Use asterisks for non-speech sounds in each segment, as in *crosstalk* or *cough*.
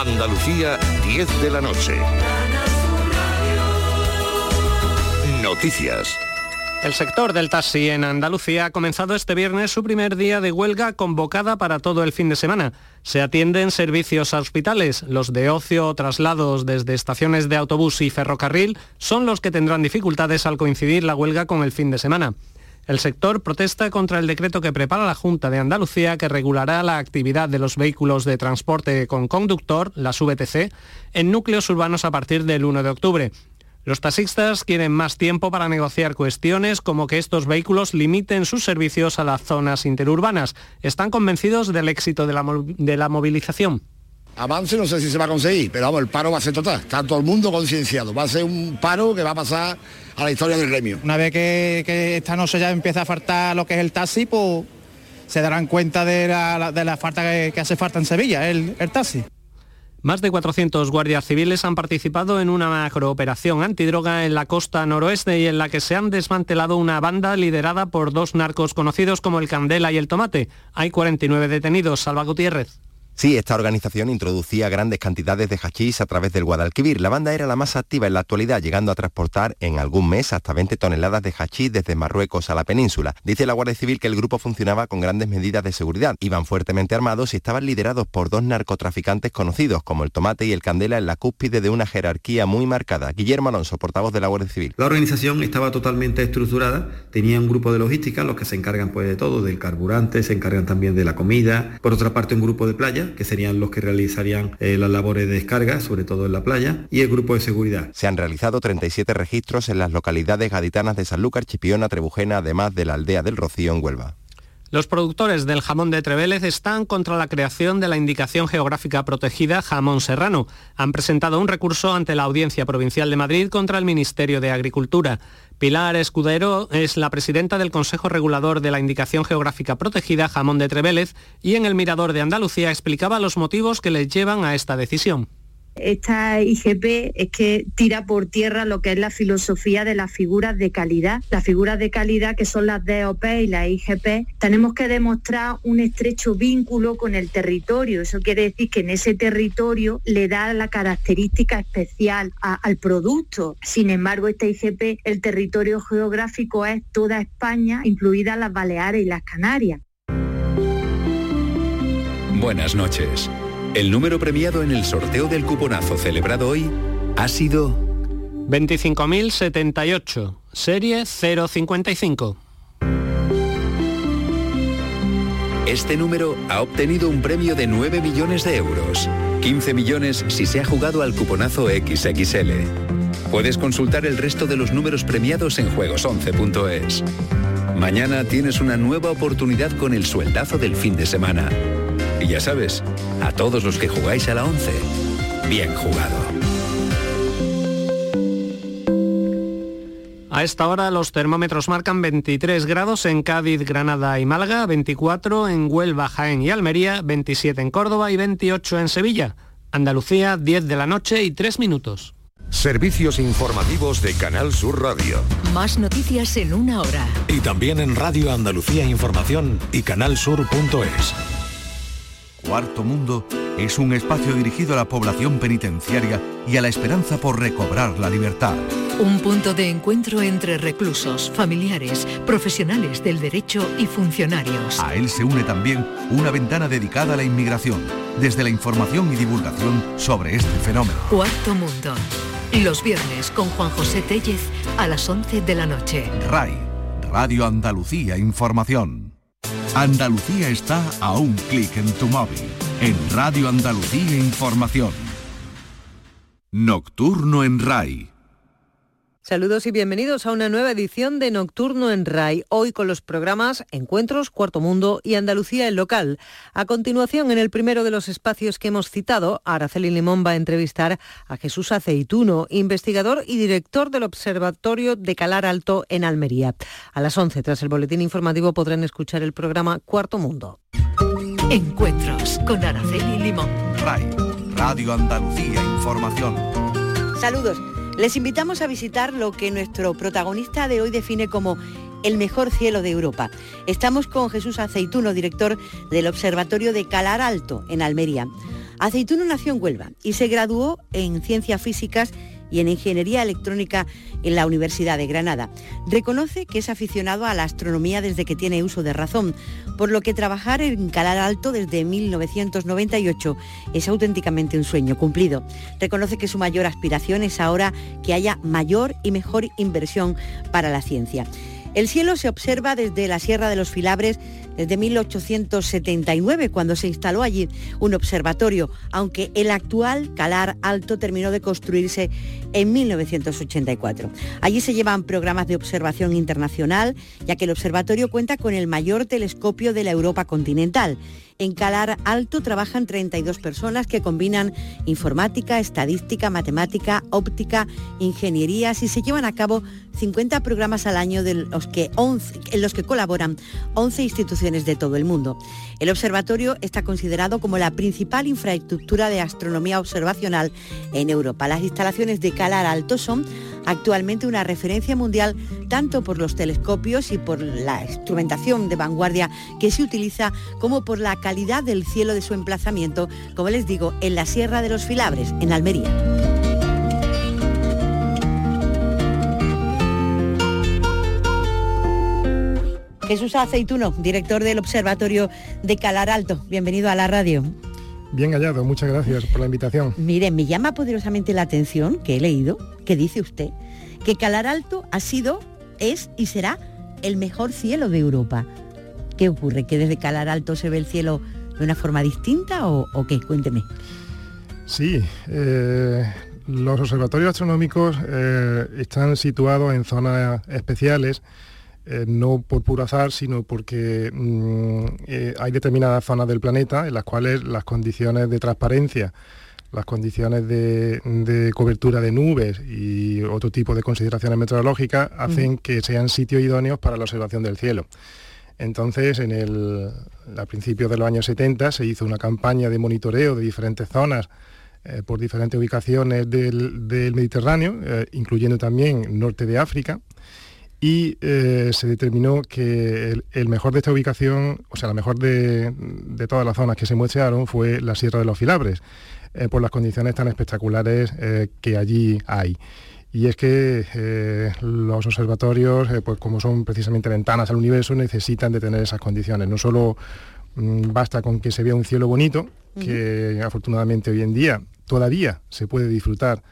Andalucía, 10 de la noche. Noticias. El sector del taxi en Andalucía ha comenzado este viernes su primer día de huelga convocada para todo el fin de semana. Se atienden servicios a hospitales. Los de ocio o traslados desde estaciones de autobús y ferrocarril son los que tendrán dificultades al coincidir la huelga con el fin de semana. El sector protesta contra el decreto que prepara la Junta de Andalucía que regulará la actividad de los vehículos de transporte con conductor, las VTC, en núcleos urbanos a partir del 1 de octubre. Los taxistas quieren más tiempo para negociar cuestiones como que estos vehículos limiten sus servicios a las zonas interurbanas. Están convencidos del éxito de la, de la movilización. Avance no sé si se va a conseguir, pero vamos, el paro va a ser total. Está todo el mundo concienciado. Va a ser un paro que va a pasar a la historia del gremio. Una vez que, esta noche ya empieza a faltar lo que es el taxi, pues se darán cuenta de la, falta que, hace falta en Sevilla, el taxi. Más de 400 guardias civiles han participado en una macrooperación antidroga en la costa noroeste y en la que se han desmantelado una banda liderada por dos narcos conocidos como el Candela y el Tomate. Hay 49 detenidos. Salva Gutiérrez. Sí, esta organización introducía grandes cantidades de hachís a través del Guadalquivir. La banda era la más activa en la actualidad, llegando a transportar en algún mes hasta 20 toneladas de hachís desde Marruecos a la península. Dice la Guardia Civil que el grupo funcionaba con grandes medidas de seguridad. Iban fuertemente armados y estaban liderados por dos narcotraficantes conocidos, como el Tomate y el Candela, en la cúspide de una jerarquía muy marcada. Guillermo Alonso, portavoz de la Guardia Civil. La organización estaba totalmente estructurada, tenía un grupo de logística, los que se encargan pues de todo, del carburante, se encargan también de la comida. Por otra parte, un grupo de playa que serían los que realizarían eh, las labores de descarga, sobre todo en la playa, y el grupo de seguridad. Se han realizado 37 registros en las localidades gaditanas de Sanlúcar, Chipiona, Trebujena, además de la aldea del Rocío en Huelva. Los productores del jamón de Trevélez están contra la creación de la indicación geográfica protegida jamón serrano. Han presentado un recurso ante la Audiencia Provincial de Madrid contra el Ministerio de Agricultura. Pilar Escudero es la presidenta del Consejo Regulador de la Indicación Geográfica Protegida Jamón de Trevélez y en el Mirador de Andalucía explicaba los motivos que les llevan a esta decisión esta IGP es que tira por tierra lo que es la filosofía de las figuras de calidad. Las figuras de calidad que son las DOP y la IGP, tenemos que demostrar un estrecho vínculo con el territorio. Eso quiere decir que en ese territorio le da la característica especial al producto. Sin embargo, esta IGP, el territorio geográfico es toda España, incluidas las Baleares y las Canarias. Buenas noches. El número premiado en el sorteo del cuponazo celebrado hoy ha sido 25.078, serie 055. Este número ha obtenido un premio de 9 millones de euros, 15 millones si se ha jugado al cuponazo XXL. Puedes consultar el resto de los números premiados en juegos11.es. Mañana tienes una nueva oportunidad con el sueldazo del fin de semana. Y ya sabes, a todos los que jugáis a la 11, bien jugado. A esta hora los termómetros marcan 23 grados en Cádiz, Granada y Málaga, 24 en Huelva, Jaén y Almería, 27 en Córdoba y 28 en Sevilla. Andalucía, 10 de la noche y 3 minutos. Servicios informativos de Canal Sur Radio. Más noticias en una hora. Y también en Radio Andalucía Información y canalsur.es. Cuarto Mundo es un espacio dirigido a la población penitenciaria y a la esperanza por recobrar la libertad. Un punto de encuentro entre reclusos, familiares, profesionales del derecho y funcionarios. A él se une también una ventana dedicada a la inmigración, desde la información y divulgación sobre este fenómeno. Cuarto Mundo. Los viernes con Juan José Tellez a las 11 de la noche. RAI, Radio Andalucía Información. Andalucía está a un clic en tu móvil. En Radio Andalucía Información. Nocturno en RAI. Saludos y bienvenidos a una nueva edición de Nocturno en RAI, hoy con los programas Encuentros, Cuarto Mundo y Andalucía en local. A continuación, en el primero de los espacios que hemos citado, Araceli Limón va a entrevistar a Jesús Aceituno, investigador y director del Observatorio de Calar Alto en Almería. A las 11, tras el boletín informativo, podrán escuchar el programa Cuarto Mundo. Encuentros con Araceli Limón. RAI, Radio Andalucía Información. Saludos. Les invitamos a visitar lo que nuestro protagonista de hoy define como el mejor cielo de Europa. Estamos con Jesús Aceituno, director del Observatorio de Calar Alto, en Almería. Aceituno nació en Huelva y se graduó en Ciencias Físicas y en Ingeniería Electrónica en la Universidad de Granada. Reconoce que es aficionado a la astronomía desde que tiene uso de razón, por lo que trabajar en Calar Alto desde 1998 es auténticamente un sueño cumplido. Reconoce que su mayor aspiración es ahora que haya mayor y mejor inversión para la ciencia. El cielo se observa desde la Sierra de los Filabres desde 1879, cuando se instaló allí un observatorio, aunque el actual Calar Alto terminó de construirse en 1984. Allí se llevan programas de observación internacional, ya que el observatorio cuenta con el mayor telescopio de la Europa continental en Calar Alto trabajan 32 personas que combinan informática, estadística, matemática, óptica, ingenierías y se llevan a cabo 50 programas al año de los que en los que colaboran 11 instituciones de todo el mundo. El observatorio está considerado como la principal infraestructura de astronomía observacional en Europa. Las instalaciones de Calar Alto son actualmente una referencia mundial tanto por los telescopios y por la instrumentación de vanguardia que se utiliza como por la calidad del cielo de su emplazamiento, como les digo, en la Sierra de los Filabres, en Almería. Jesús Aceituno, director del Observatorio de Calar Alto. Bienvenido a la radio. Bien hallado, muchas gracias por la invitación. Mire, me llama poderosamente la atención que he leído, que dice usted, que Calar Alto ha sido, es y será el mejor cielo de Europa. ¿Qué ocurre? ¿Que desde Calar Alto se ve el cielo de una forma distinta o, qué? Cuénteme. Sí, eh, los observatorios astronómicos eh, están situados en zonas especiales, eh, no por puro azar, sino porque mm, hay determinadas zonas del planeta en las cuales las condiciones de transparencia, las condiciones de, cobertura de nubes y otro tipo de consideraciones meteorológicas hacen que sean sitios idóneos para la observación del cielo. Entonces, en el, a principios de los años 70 se hizo una campaña de monitoreo de diferentes zonas eh, por diferentes ubicaciones del, Mediterráneo, eh, incluyendo también norte de África, y eh, se determinó que el, mejor de esta ubicación, o sea, la mejor de, todas las zonas que se muestrearon fue la Sierra de los Filabres, por las condiciones tan espectaculares que allí hay y es que eh, los observatorios, eh, pues como son precisamente ventanas al universo, necesitan de tener esas condiciones. No solo mm, basta con que se vea un cielo bonito, que afortunadamente hoy en día todavía se puede disfrutar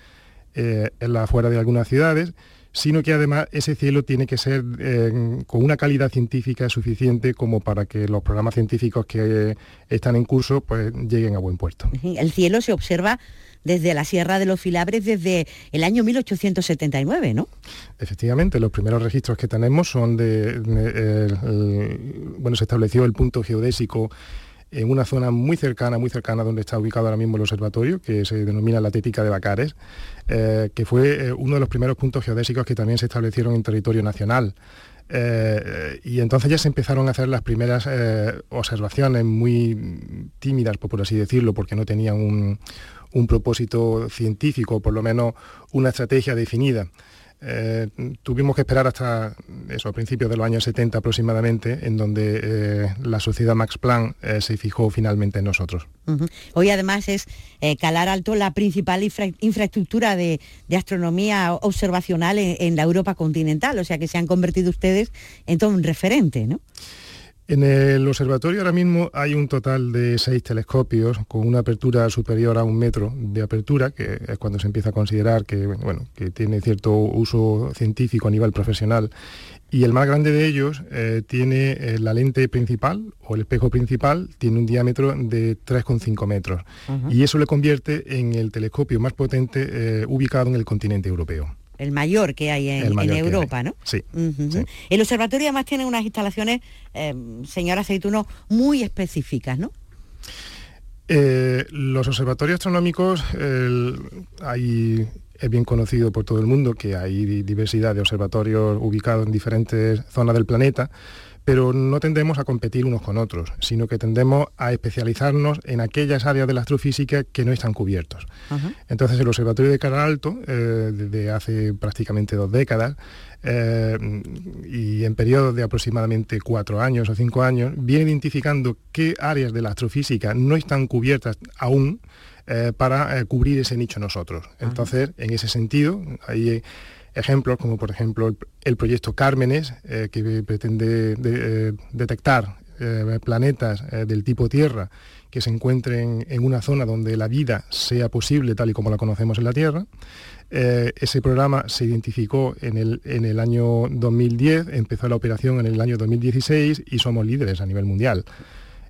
eh, en la afuera de algunas ciudades, sino que además ese cielo tiene que ser con una calidad científica suficiente como para que los programas científicos que están en curso pues lleguen a buen puerto. El cielo se observa desde la Sierra de los Filabres desde el año 1879, ¿no? Efectivamente, los primeros registros que tenemos son de, bueno, se estableció el punto geodésico en una zona muy cercana, muy cercana donde está ubicado ahora mismo el observatorio, que se denomina la Tética de Bacares, eh, que fue eh, uno de los primeros puntos geodésicos que también se establecieron en territorio nacional. Eh, y entonces ya se empezaron a hacer las primeras observaciones muy tímidas, por así decirlo, porque no tenían un, un propósito científico, por lo menos una estrategia definida. Eh, tuvimos que esperar hasta eso, a principios de los años 70 aproximadamente, en donde eh, la sociedad Max Planck eh, se fijó finalmente en nosotros. Hoy además es Calar Alto la principal infraestructura de, astronomía observacional en, en, la Europa continental, o sea que se han convertido ustedes en todo un referente, ¿no? En el observatorio ahora mismo hay un total de seis telescopios con una apertura superior a un metro de apertura, que es cuando se empieza a considerar que, bueno, que tiene cierto uso científico a nivel profesional. Y el más grande de ellos eh, tiene eh, la lente principal o el espejo principal, tiene un diámetro de 3,5 metros. Y eso le convierte en el telescopio más potente eh, ubicado en el continente europeo el mayor que hay en, Europa, ¿no? Sí, El observatorio además tiene unas instalaciones, eh, señora Aceituno, muy específicas, ¿no? Eh, los observatorios astronómicos, hay, es bien conocido por todo el mundo que hay diversidad de observatorios ubicados en diferentes zonas del planeta, pero no tendemos a competir unos con otros, sino que tendemos a especializarnos en aquellas áreas de la astrofísica que no están cubiertos. Entonces el Observatorio de Cara Alto, eh, desde hace prácticamente dos décadas, eh, y en periodos de aproximadamente cuatro años o cinco años, viene identificando qué áreas de la astrofísica no están cubiertas aún eh, para cubrir ese nicho nosotros. Entonces, en ese sentido, hay ejemplos como por ejemplo el, proyecto Cármenes, eh, que pretende eh, detectar eh, planetas del tipo Tierra que se encuentren en una zona donde la vida sea posible tal y como la conocemos en la Tierra. ese programa se identificó en el, en el año 2010, empezó la operación en el año 2016 y somos líderes a nivel mundial.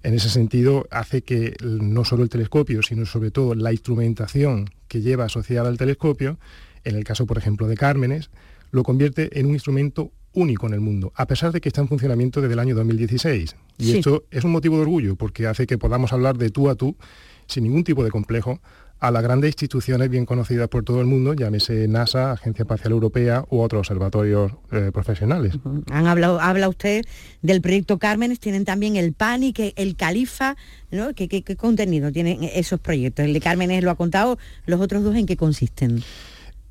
En ese sentido, hace que no solo el telescopio, sino sobre todo la instrumentación que lleva asociada al telescopio en el caso, por ejemplo, de Cármenes, lo convierte en un instrumento único en el mundo, a pesar de que está en funcionamiento desde el año 2016. Y esto es un motivo de orgullo, porque hace que podamos hablar de tú a tú, sin ningún tipo de complejo, a las grandes instituciones bien conocidas por todo el mundo, llámese NASA, Agencia Espacial Europea u otros observatorios eh, profesionales. Han hablado, habla usted del proyecto Cármenes, tienen también el PANI, que el Califa, ¿no? ¿Qué, qué contenido tienen esos proyectos? El de Cármenes lo ha contado, los otros dos en qué consisten.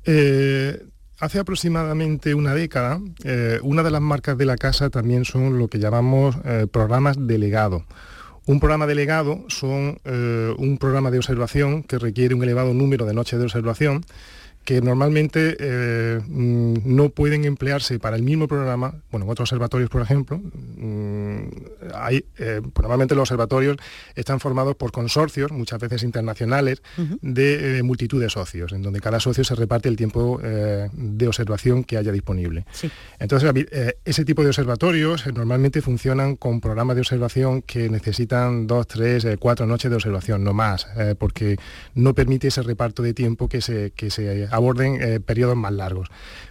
Eh, hace aproximadamente una década, eh, una de las marcas de la casa también son lo que llamamos eh, programas delegados. Un programa delegado son un programa de observación que requiere un elevado número de noches de observación que normalmente eh, mm, no pueden emplearse para el mismo programa, bueno, en otros observatorios, por ejemplo, mm, hay, eh, pues normalmente los observatorios están formados por consorcios, muchas veces internacionales, de eh, multitud de socios, en donde cada socio se reparte el tiempo de observación que haya disponible. Entonces, ese tipo de observatorios normalmente funcionan con programas de observación que necesitan dos, tres, cuatro noches de observación, no más, porque no permite ese reparto de tiempo que se, que se aborden eh, periodos más largos.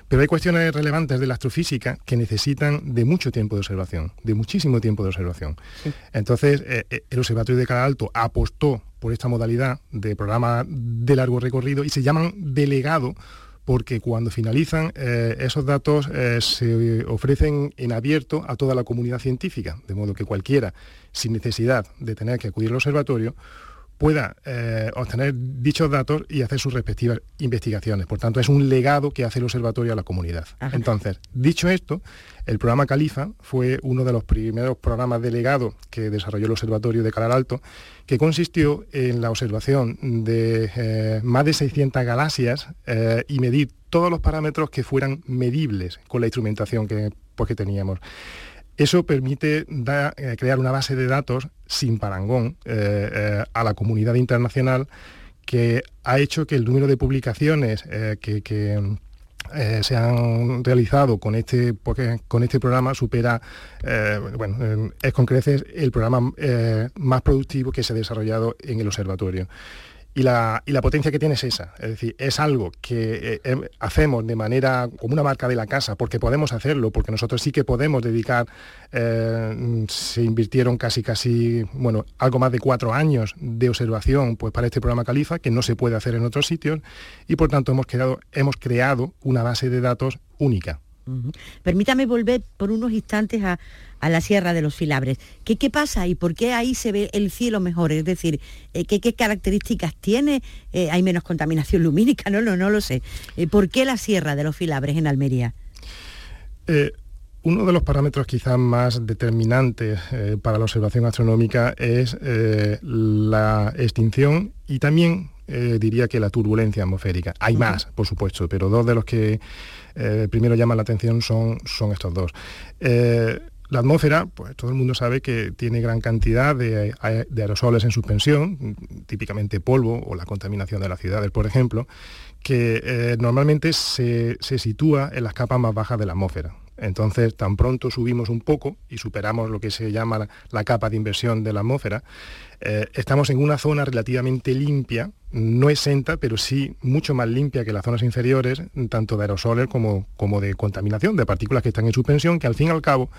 Pero hay cuestiones relevantes de la astrofísica que necesitan de mucho tiempo de observación, de muchísimo tiempo de observación. Entonces, eh, eh, el Observatorio de Cara Alto apostó por esta modalidad de programa de largo recorrido y se llaman delegado porque cuando finalizan esos datos se ofrecen en abierto a toda la comunidad científica, de modo que cualquiera, sin necesidad de tener que acudir al observatorio, pueda eh, obtener dichos datos y hacer sus respectivas investigaciones. Por tanto, es un legado que hace el observatorio a la comunidad. Entonces, dicho esto, el programa Califa fue uno de los primeros programas delegados que desarrolló el observatorio de Calar Alto, que consistió en la observación de eh, más de 600 galaxias eh, y medir todos los parámetros que fueran medibles con la instrumentación que, pues, que teníamos. Eso permite eh, crear una base de datos sin parangón eh, eh, a la comunidad internacional que ha hecho que el número de publicaciones que, se han realizado con este, con este programa supera, bueno, es con creces el programa más productivo que se ha desarrollado en el observatorio. Y la, potencia que tiene es esa, es decir, es algo que eh, em, hacemos de manera como una marca de la casa, porque podemos hacerlo, porque nosotros sí que podemos dedicar, eh, se invirtieron casi casi, bueno, algo más de cuatro años de observación pues, para este programa Califa, que no se puede hacer en otros sitios, y por tanto hemos, hemos creado una base de datos única. Permítame volver por unos instantes a, la Sierra de los Filabres. ¿Qué, ¿Qué, pasa y por qué ahí se ve el cielo mejor? Es decir, eh, ¿qué, características tiene? Eh, ¿Hay menos contaminación *laughs* lumínica? No, no, no lo sé. Eh, ¿Por qué la Sierra de los Filabres en Almería? uno de los parámetros quizás más determinantes para la observación astronómica es la extinción y también diría que la turbulencia atmosférica. Hay más, por supuesto, pero dos de los que eh, primero llaman la atención son, son estos dos. Eh, la atmósfera, pues todo el mundo sabe que tiene gran cantidad de, aerosoles en suspensión, típicamente polvo o la contaminación de las ciudades, por ejemplo, que eh, normalmente se, sitúa en las capas más bajas de la atmósfera. Entonces, tan pronto subimos un poco y superamos lo que se llama la, capa de inversión de la atmósfera, estamos en una zona relativamente limpia, no exenta, pero sí mucho más limpia que las zonas inferiores, tanto de aerosoles como, de contaminación, de partículas que están en suspensión, que al fin y al cabo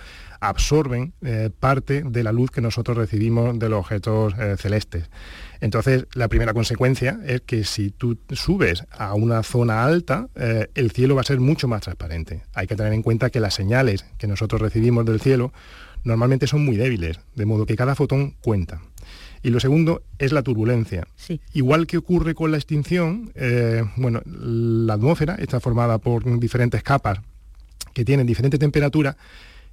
absorben eh, parte de la luz que nosotros recibimos de los objetos eh, celestes. Entonces, la primera consecuencia es que si tú subes a una zona alta, eh, el cielo va a ser mucho más transparente. Hay que tener en cuenta que las señales que nosotros recibimos del cielo normalmente son muy débiles, de modo que cada fotón cuenta. Y lo segundo es la turbulencia. Igual que ocurre con la extinción, eh, bueno, la atmósfera está formada por diferentes capas que tienen diferente temperatura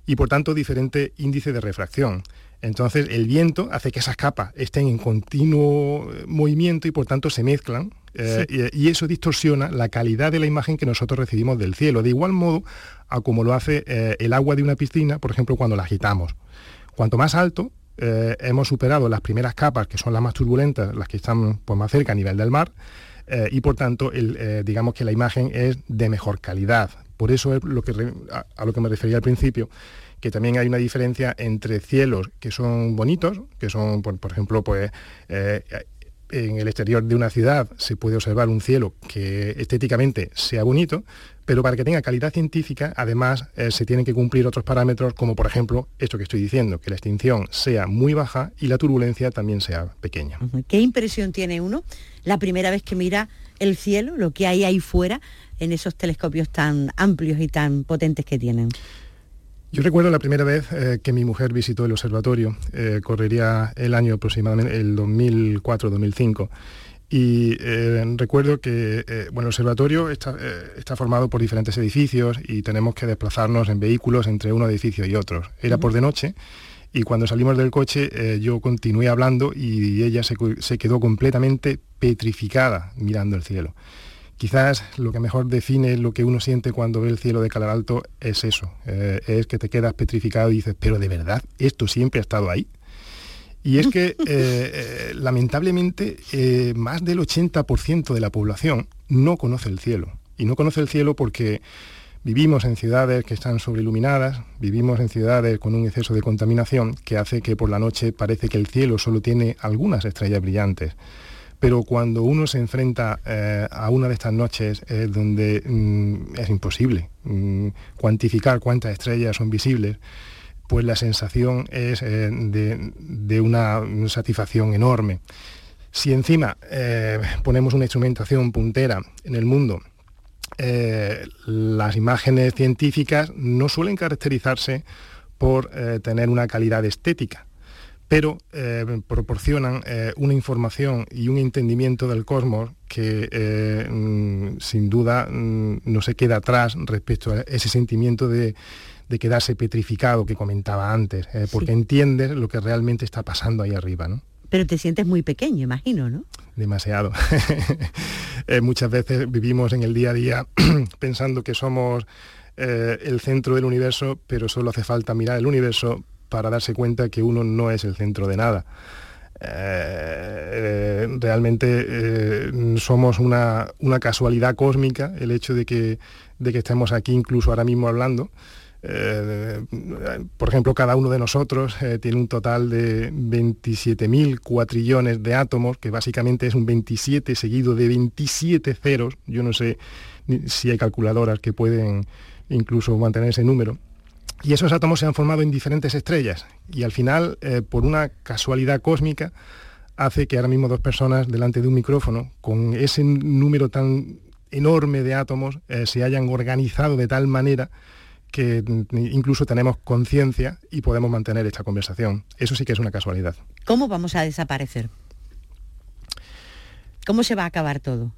y por tanto diferente índice de refracción. Entonces el viento hace que esas capas estén en continuo eh, movimiento y por tanto se mezclan eh, y, eso distorsiona la calidad de la imagen que nosotros recibimos del cielo, de igual modo a como lo hace el agua de una piscina, por ejemplo, cuando la agitamos. Cuanto más alto, eh, hemos superado las primeras capas, que son las más turbulentas, las que están pues, más cerca a nivel del mar, eh, y por tanto, eh, digamos que la imagen es de mejor calidad. Por eso es lo que a, lo que me refería al principio, que también hay una diferencia entre cielos que son bonitos, que son, por, por ejemplo, pues en el exterior de una ciudad se puede observar un cielo que estéticamente sea bonito, pero para que tenga calidad científica, además, eh, se tienen que cumplir otros parámetros, como por ejemplo esto que estoy diciendo, que la extinción sea muy baja y la turbulencia también sea pequeña. ¿Qué impresión tiene uno la primera vez que mira el cielo, lo que hay ahí fuera, en esos telescopios tan amplios y tan potentes que tienen? Yo recuerdo la primera vez eh, que mi mujer visitó el observatorio, eh, correría el año aproximadamente, el 2004-2005, y eh, recuerdo que bueno, el observatorio está, formado por diferentes edificios y tenemos que desplazarnos en vehículos entre uno edificio y otro. Era por de noche y cuando salimos del coche yo continué hablando y ella se quedó completamente petrificada mirando el cielo. Quizás lo que mejor define lo que uno siente cuando ve el cielo de Calar Alto es eso, eh, es que te quedas petrificado y dices, pero de verdad, esto siempre ha estado ahí. Y es que, eh, eh, lamentablemente, más del 80% de la población no conoce el cielo. Y no conoce el cielo porque vivimos en ciudades que están sobreiluminadas, vivimos en ciudades con un exceso de contaminación que hace que por la noche parece que el cielo solo tiene algunas estrellas brillantes pero cuando uno se enfrenta eh, a una de estas noches donde mm, es imposible mm, cuantificar cuántas estrellas son visibles, pues la sensación es eh, de, una satisfacción enorme. Si encima eh, ponemos una instrumentación puntera en el mundo, las imágenes científicas no suelen caracterizarse por tener una calidad estética pero eh, proporcionan eh, una información y un entendimiento del cosmos que eh, mm, sin duda mm, no se queda atrás respecto a ese sentimiento de, quedarse petrificado que comentaba antes, porque entiendes lo que realmente está pasando ahí arriba. ¿no? Pero te sientes muy pequeño, imagino, ¿no? Demasiado. *laughs* muchas veces vivimos en el día a día *clears throat* pensando que somos el centro del universo, pero solo hace falta mirar el universo para darse cuenta que uno no es el centro de nada. Eh, realmente eh, somos una, casualidad cósmica el hecho de que, de que estemos aquí incluso ahora mismo hablando. Eh, por ejemplo, cada uno de nosotros tiene un total de 27.000 cuatrillones de átomos, que básicamente es un 27 seguido de 27 ceros. Yo no sé si hay calculadoras que pueden incluso mantener ese número. Y esos átomos se han formado en diferentes estrellas y al final, eh, por una casualidad cósmica, hace que ahora mismo dos personas delante de un micrófono, con ese número tan enorme de átomos, eh, se hayan organizado de tal manera que incluso tenemos conciencia y podemos mantener esta conversación. Eso sí que es una casualidad. ¿Cómo vamos a desaparecer? ¿Cómo se va a acabar todo?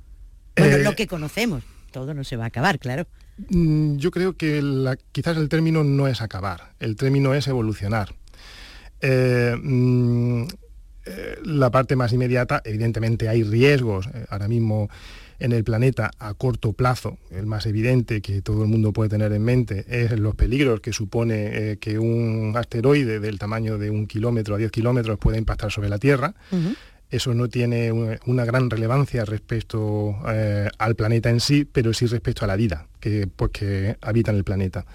Bueno, lo eh, que conocemos, todo no se va a acabar, claro. Mm, yo creo que quizás el término no es acabar, el término es evolucionar. Eh, mm, eh, la parte más inmediata, evidentemente hay riesgos eh, ahora mismo en el planeta a corto plazo, el más evidente que todo el mundo puede tener en mente es los peligros que supone que un asteroide del tamaño de un kilómetro a 10 kilómetros pueda impactar sobre la Tierra eso no tiene una gran relevancia respecto eh, al planeta en sí, pero sí respecto a la vida que, pues, habita en el planeta.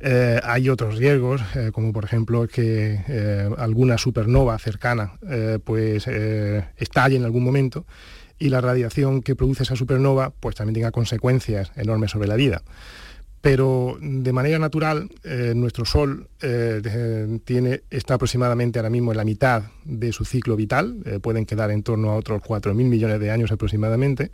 Eh, hay otros riesgos, eh, como por ejemplo que alguna supernova cercana pues, estalle en algún momento y la radiación que produce esa supernova pues, también tenga consecuencias enormes sobre la vida. Pero de manera natural eh, nuestro Sol eh, tiene, está aproximadamente ahora mismo en la mitad de su ciclo vital, eh, pueden quedar en torno a otros 4.000 millones de años aproximadamente,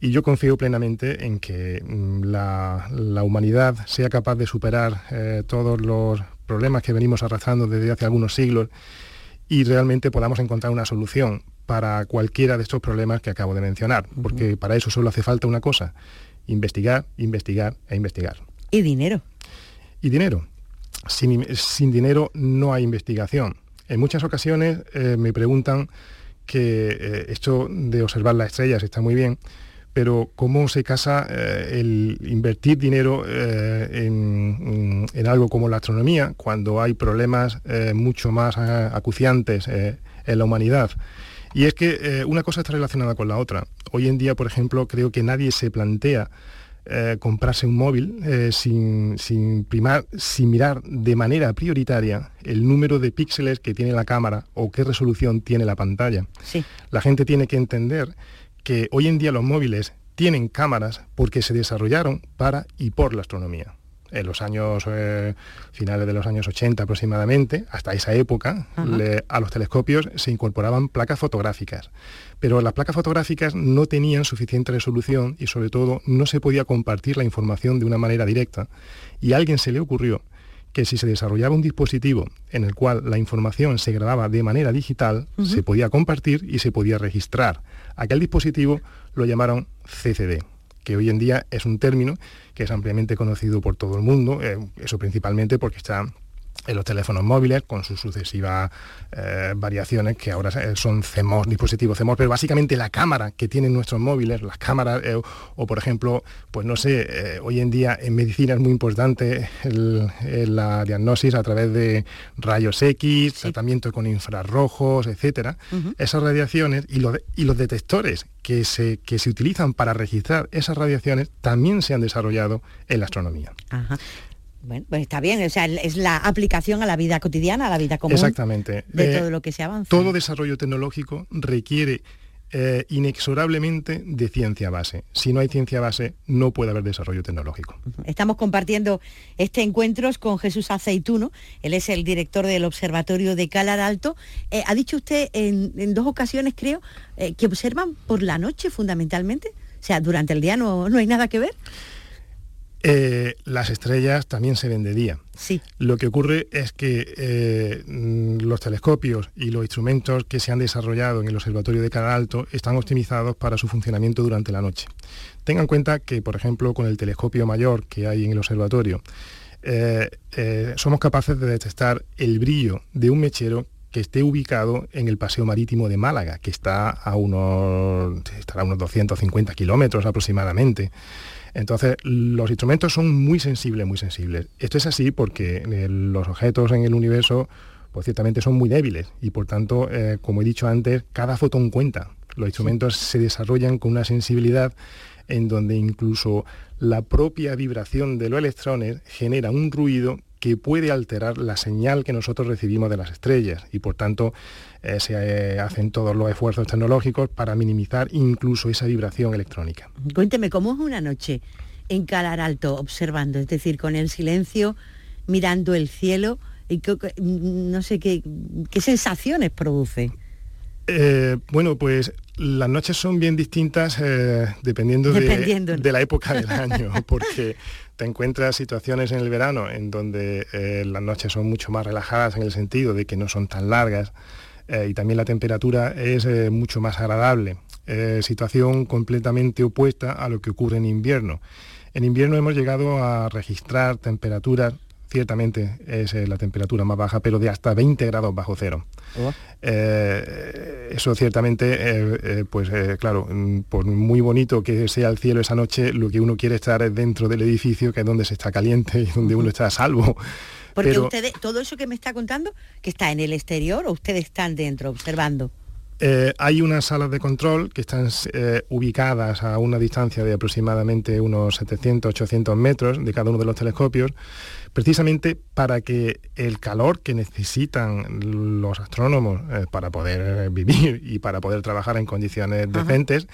y yo confío plenamente en que mm, la, humanidad sea capaz de superar todos los problemas que venimos arrastrando desde hace algunos siglos y realmente podamos encontrar una solución para cualquiera de estos problemas que acabo de mencionar, porque para eso solo hace falta una cosa, investigar, investigar e investigar. ¿Y dinero? Y dinero. Sin, dinero no hay investigación. En muchas ocasiones eh, me preguntan que eh, esto de observar las estrellas está muy bien, pero ¿cómo se casa eh, el invertir dinero en, en, algo como la astronomía cuando hay problemas mucho más acuciantes en la humanidad? Y es que una cosa está relacionada con la otra. Hoy en día, por ejemplo, creo que nadie se plantea eh, comprarse un móvil eh, sin, sin, primar, sin mirar de manera prioritaria el número de píxeles que tiene la cámara o qué resolución tiene la pantalla. Sí. La gente tiene que entender que hoy en día los móviles tienen cámaras porque se desarrollaron para y por la astronomía en los años eh, finales de los años 80 aproximadamente, hasta esa época, a los telescopios se incorporaban placas fotográficas. Pero las placas fotográficas no tenían suficiente resolución y sobre todo no se podía compartir la información de una manera directa. Y a alguien se le ocurrió que si se desarrollaba un dispositivo en el cual la información se grababa de manera digital, se podía compartir y se podía registrar. Aquel dispositivo lo llamaron CCD que hoy en día es un término que es ampliamente conocido por todo el mundo, eh, eso principalmente porque está en los teléfonos móviles con sus sucesivas eh, variaciones que ahora son CMOS, dispositivos CMOS, pero básicamente la cámara que tienen nuestros móviles, las cámaras, eh, o por ejemplo, pues no sé, eh, hoy en día en medicina es muy importante la diagnosis a través de rayos X, tratamiento con infrarrojos, etcétera. Esas radiaciones y los, y los detectores que se, que se utilizan para registrar esas radiaciones también se han desarrollado en la astronomía. Bueno, pues está bien, o sea, es la aplicación a la vida cotidiana, a la vida común. Exactamente. De eh, todo lo que se avanza. Todo desarrollo tecnológico requiere eh, inexorablemente de ciencia base. Si no hay ciencia base, no puede haber desarrollo tecnológico. Estamos compartiendo este encuentro con Jesús Aceituno, él es el director del Observatorio de Calar Alto. Eh, ha dicho usted en, dos ocasiones, creo, que observan por la noche fundamentalmente. O sea, durante el día no, no hay nada que ver. Eh, las estrellas también se ven de día. Sí. Lo que ocurre es que eh, los telescopios y los instrumentos que se han desarrollado en el Observatorio de Canal Alto están optimizados para su funcionamiento durante la noche. Tengan en cuenta que, por ejemplo, con el telescopio mayor que hay en el observatorio, eh, somos capaces de detectar el brillo de un mechero que esté ubicado en el paseo marítimo de Málaga, que está a unos, estará a unos 250 kilómetros aproximadamente. Entonces, los instrumentos son muy sensibles, muy sensibles. Esto es así porque eh, los objetos en el universo, pues ciertamente son muy débiles y por tanto, eh, como he dicho antes, cada fotón cuenta. Los instrumentos se desarrollan con una sensibilidad en donde incluso la propia vibración de los electrones genera un ruido que puede alterar la señal que nosotros recibimos de las estrellas y por tanto eh, se eh, hacen todos los esfuerzos tecnológicos para minimizar incluso esa vibración electrónica. Cuénteme, ¿cómo es una noche en Calar Alto observando? Es decir, con el silencio, mirando el cielo, y no sé qué, qué sensaciones produce. Eh, bueno, pues las noches son bien distintas dependiendo, De, la época del año, porque *laughs* te encuentras situaciones en el verano en donde las noches son mucho más relajadas en el sentido de que no son tan largas, eh, y también la temperatura es eh, mucho más agradable. Eh, situación completamente opuesta a lo que ocurre en invierno. En invierno hemos llegado a registrar temperaturas, ciertamente es la temperatura más baja, pero de hasta 20 grados bajo cero. Oh. eso ciertamente, pues claro, mm, por muy bonito que sea el cielo esa noche, lo que uno quiere estar es dentro del edificio, que es donde se está caliente y donde uno está a salvo. Porque ustedes, todo eso que me está contando, que está en el exterior o ustedes están dentro observando. Eh, hay unas salas de control que están eh, ubicadas a una distancia de aproximadamente unos 700, 800 metros de cada uno de los telescopios, precisamente para que el calor que necesitan los astrónomos eh, para poder vivir y para poder trabajar en condiciones decentes,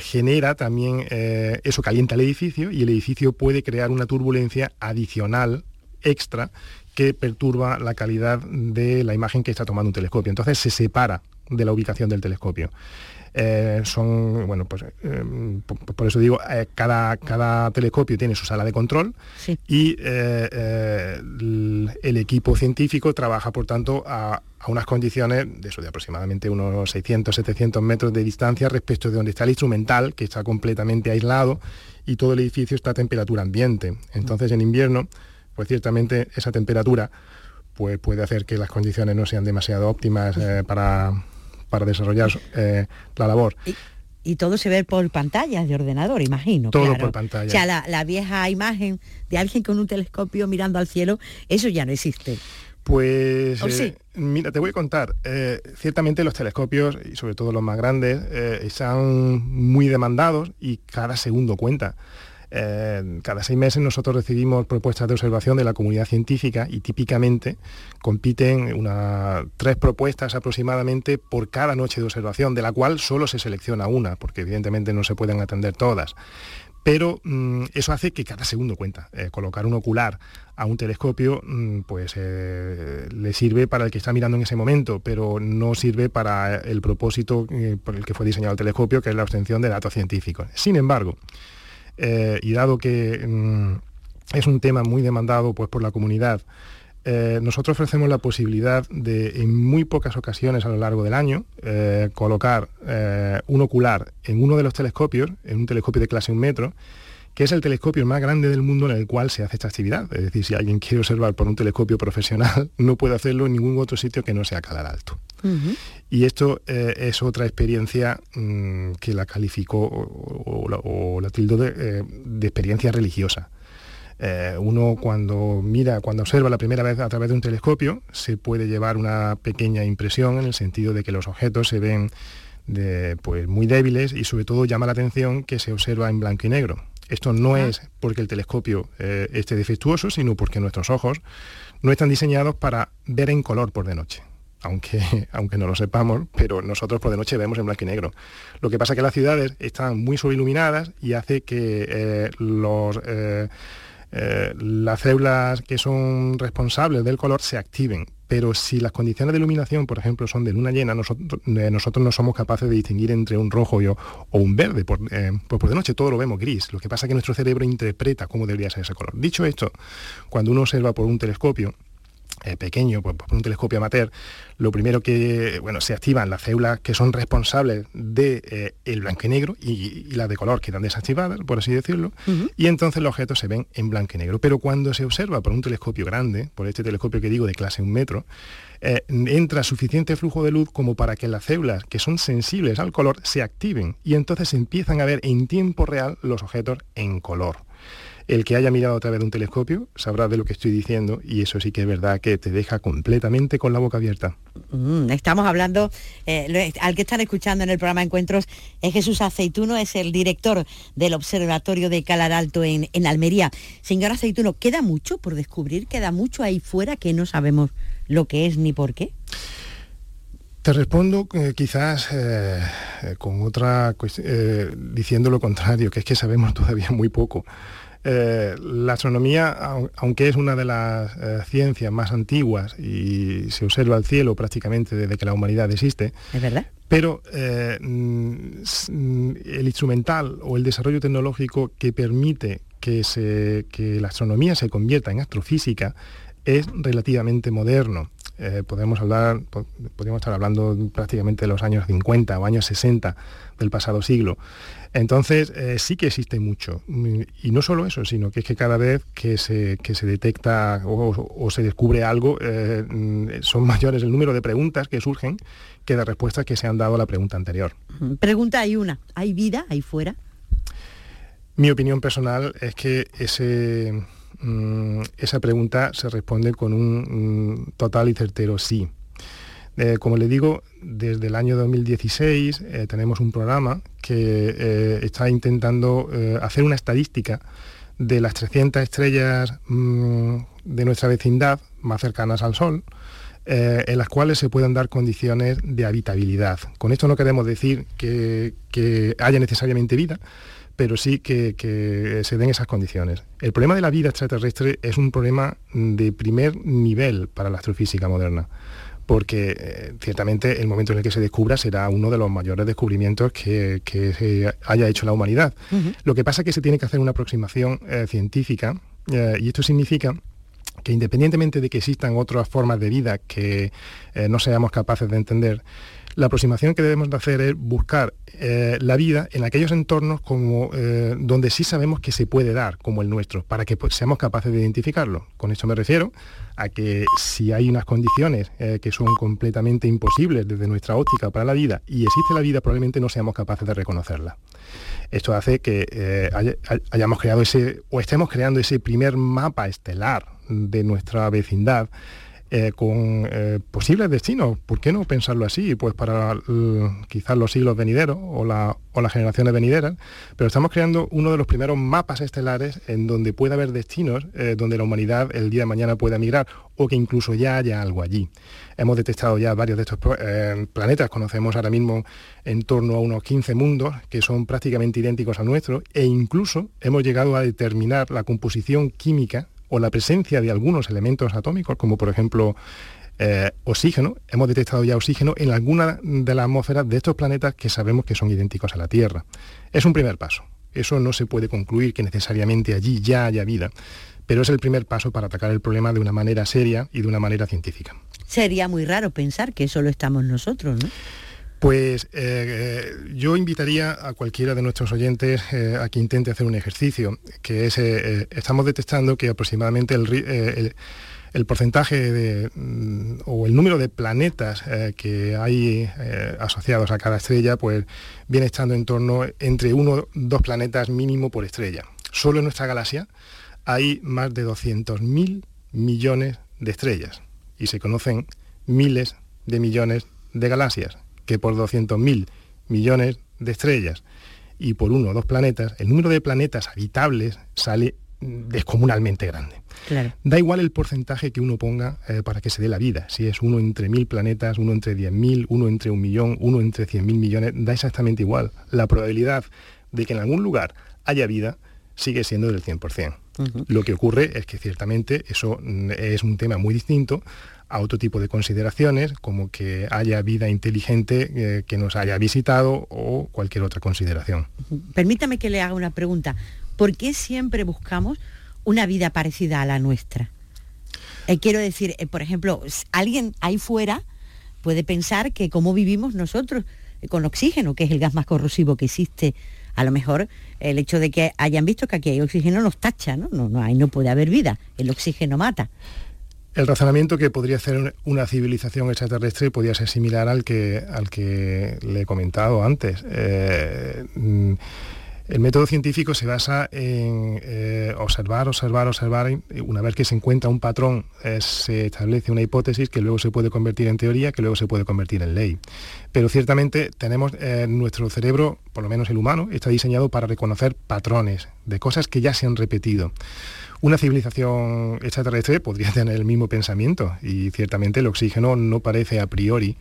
genera también, eso calienta el edificio y el edificio puede crear una turbulencia adicional extra que perturba la calidad de la imagen que está tomando un telescopio. Entonces se separa de la ubicación del telescopio. Eh, son, bueno, pues eh, por, eso digo, eh, cada, cada telescopio tiene su sala de control y el, equipo científico trabaja, por tanto, a, unas condiciones de eso, de aproximadamente unos 600, 700 metros de distancia respecto de donde está el instrumental, que está completamente aislado y todo el edificio está a temperatura ambiente. Entonces, en invierno, pues ciertamente esa temperatura pues puede hacer que las condiciones no sean demasiado óptimas para para desarrollar eh, la labor. Y, todo se ve por pantallas de ordenador, imagino. Todo por pantalla. O sea, la, vieja imagen de alguien con un telescopio mirando al cielo, eso ya no existe. Pues eh, mira, te voy a contar. Eh, ciertamente los telescopios, y sobre todo los más grandes, están muy demandados y cada segundo cuenta. Eh, cada seis meses nosotros recibimos propuestas de observación de la comunidad científica y típicamente compiten una, tres propuestas aproximadamente por cada noche de observación, de la cual solo se selecciona una, porque evidentemente no se pueden atender todas. Pero mm, eso hace que cada segundo cuenta. Eh, colocar un ocular a un telescopio mm, pues eh, le sirve para el que está mirando en ese momento, pero no sirve para el propósito por el que fue diseñado el telescopio, que es la obtención de datos científicos. Sin embargo, eh, y dado que mm, es un tema muy demandado pues, por la comunidad, eh, nosotros ofrecemos la posibilidad de, en muy pocas ocasiones a lo largo del año, eh, colocar un ocular en uno de los telescopios, en un telescopio de clase un metro, que es el telescopio más grande del mundo en el cual se hace esta actividad. Es decir, si alguien quiere observar por un telescopio profesional, *laughs* no puede hacerlo en ningún otro sitio que no sea Calar Alto. Y esto eh, es otra experiencia mm, que la calificó o, la, tildó de, eh, experiencia religiosa. Eh, uno cuando mira, cuando observa la primera vez a través de un telescopio, se puede llevar una pequeña impresión en el sentido de que los objetos se ven pues, muy débiles y sobre todo llama la atención que se observa en blanco y negro. Esto no es porque el telescopio esté defectuoso, sino porque nuestros ojos no están diseñados para ver en color por de noche aunque, *laughs* aunque no lo sepamos, pero nosotros por de noche vemos en blanco y negro. Lo que pasa es que las ciudades están muy subiluminadas y hace que eh, eh, eh, las células que son responsables del color se activen. Pero si las condiciones de iluminación, por ejemplo, son de luna llena, nosotros, no somos capaces de distinguir entre un rojo o, o un verde. Por, pues por de noche todo lo vemos gris. Lo que pasa es que nuestro cerebro interpreta cómo debería ser ese color. Dicho esto, cuando uno observa por un telescopio, eh, pequeño, pues, por un telescopio amateur, lo primero que bueno, se activan las células que son responsables de eh, el blanco y negro y, las de color quedan desactivadas, por así decirlo, y entonces los objetos se ven en blanco y negro. Pero cuando se observa por un telescopio grande, por este telescopio que digo de clase un metro, eh, entra suficiente flujo de luz como para que las células que son sensibles al color se activen y entonces empiezan a ver en tiempo real los objetos en color. El que haya mirado a través de un telescopio sabrá de lo que estoy diciendo y eso sí que es verdad que te deja completamente con la boca abierta. Mm, estamos hablando, eh, al que están escuchando en el programa Encuentros es Jesús Aceituno, es el director del Observatorio de Calar Alto en, Almería. Señor Aceituno, ¿queda mucho por descubrir? ¿Queda mucho ahí fuera que no sabemos lo que es ni por qué? Te respondo eh, quizás eh, con otra diciendo lo contrario, que es que sabemos *laughs* todavía muy poco. Eh, la astronomía, aunque es una de las eh, ciencias más antiguas y se observa el cielo prácticamente desde que la humanidad existe, ¿Es verdad? pero eh, mm, el instrumental o el desarrollo tecnológico que permite que, la astronomía se convierta en astrofísica es relativamente moderno. podemos hablar, podemos estar hablando prácticamente de los años 50 o años 60 del pasado siglo. Entonces, eh, sí que existe mucho. Y no solo eso, sino que es que cada vez que se, se detecta o, se descubre algo, eh, mm, son mayores el número de preguntas que surgen que de respuestas que se han dado a la pregunta anterior. Pregunta hay una, ¿hay vida ahí fuera? Mi opinión personal es que ese, mm, esa pregunta se responde con un mm, total y certero sí. Eh, como le digo, desde el año 2016 eh, tenemos un programa que eh, está intentando hacer una estadística de las 300 estrellas mm, de nuestra vecindad más cercanas al Sol, en las cuales se puedan dar condiciones de habitabilidad. Con esto no queremos decir que, haya necesariamente vida, pero sí que, que, se den esas condiciones. El problema de la vida extraterrestre es un problema de primer nivel para la astrofísica moderna porque eh, ciertamente el momento en el que se descubra será uno de los mayores descubrimientos que, que haya hecho la humanidad. Lo que pasa es que se tiene que hacer una aproximación eh, científica eh, y esto significa que independientemente de que existan otras formas de vida que no seamos capaces de entender, la aproximación que debemos de hacer es buscar eh, la vida en aquellos entornos como, eh, donde sí sabemos que se puede dar, como el nuestro, para que pues, seamos capaces de identificarlo. Con esto me refiero a que si hay unas condiciones eh, que son completamente imposibles desde nuestra óptica para la vida y existe la vida, probablemente no seamos capaces de reconocerla. Esto hace que hayamos creado ese, o estemos creando ese primer mapa estelar de nuestra vecindad, eh, con eh, posibles destinos. ¿Por qué no pensarlo así? Pues para quizás los siglos venideros o, la, o, las generaciones venideras, pero estamos creando uno de los primeros mapas estelares en donde puede haber destinos eh, donde la humanidad el día de mañana pueda migrar o que incluso ya haya algo allí. Hemos detectado ya varios de estos planetas, conocemos ahora mismo en torno a unos 15 mundos que son prácticamente idénticos al nuestro e incluso hemos llegado a determinar la composición química o la presencia de algunos elementos atómicos, como por ejemplo eh, oxígeno, hemos detectado ya oxígeno en alguna de las atmósferas de estos planetas que sabemos que son idénticos a la Tierra. Es un primer paso. Eso no se puede concluir que necesariamente allí ya haya vida, pero es el primer paso para atacar el problema de una manera seria y de una manera científica. Sería muy raro pensar que eso lo estamos nosotros, ¿no? Pues eh, eh, yo invitaría a cualquiera de nuestros oyentes eh, a que intente hacer un ejercicio, que es, estamos detectando que aproximadamente el, porcentaje de, mm, o el número de planetas que hay asociados a cada estrella, pues viene estando en torno entre uno dos planetas mínimo por estrella. Solo en nuestra galaxia hay más de 200.000 millones de estrellas y se conocen miles de millones de galaxias que por 200.000 millones de estrellas y por uno o dos planetas, el número de planetas habitables sale descomunalmente grande. Da igual el porcentaje que uno ponga eh, para que se dé la vida, si es uno entre mil planetas, uno entre diez mil, uno entre un millón, uno entre cien mil millones, da exactamente igual. La probabilidad de que en algún lugar haya vida sigue siendo del 100%. Lo que ocurre es que ciertamente eso mm, es un tema muy distinto a otro tipo de consideraciones, como que haya vida inteligente eh, que nos haya visitado o cualquier otra consideración. Permítame que le haga una pregunta. ¿Por qué siempre buscamos una vida parecida a la nuestra? Eh, quiero decir, eh, por ejemplo, alguien ahí fuera puede pensar que cómo vivimos nosotros con oxígeno, que es el gas más corrosivo que existe, a lo mejor el hecho de que hayan visto que aquí hay oxígeno nos tacha, ¿no? No, no, ahí no puede haber vida, el oxígeno mata. El razonamiento que podría hacer una civilización extraterrestre podría ser similar al que, al que le he comentado antes. Eh, mm, el método científico se basa en eh, observar, observar, observar. Una vez que se encuentra un patrón, eh, se establece una hipótesis que luego se puede convertir en teoría, que luego se puede convertir en ley. Pero ciertamente tenemos nuestro cerebro, por lo menos el humano, está diseñado para reconocer patrones de cosas que ya se han repetido. Una civilización extraterrestre podría tener el mismo pensamiento y ciertamente el oxígeno no parece a priori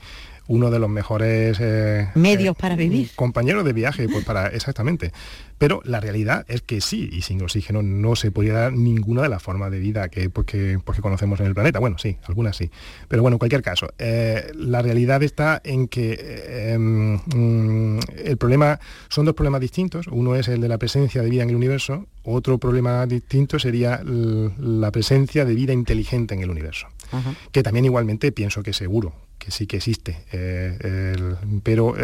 uno de los mejores eh, medios para vivir. Compañeros de viaje, pues para exactamente. Pero la realidad es que sí, y sin oxígeno no se podría dar ninguna de las formas de vida que, pues pues conocemos en el planeta. Bueno, sí, algunas sí. Pero bueno, en cualquier caso, eh, la realidad está en que eh, mm, el problema son dos problemas distintos. Uno es el de la presencia de vida en el universo, otro problema distinto sería la presencia de vida inteligente en el universo. Que también igualmente pienso que seguro, que sí que existe. Eh, pero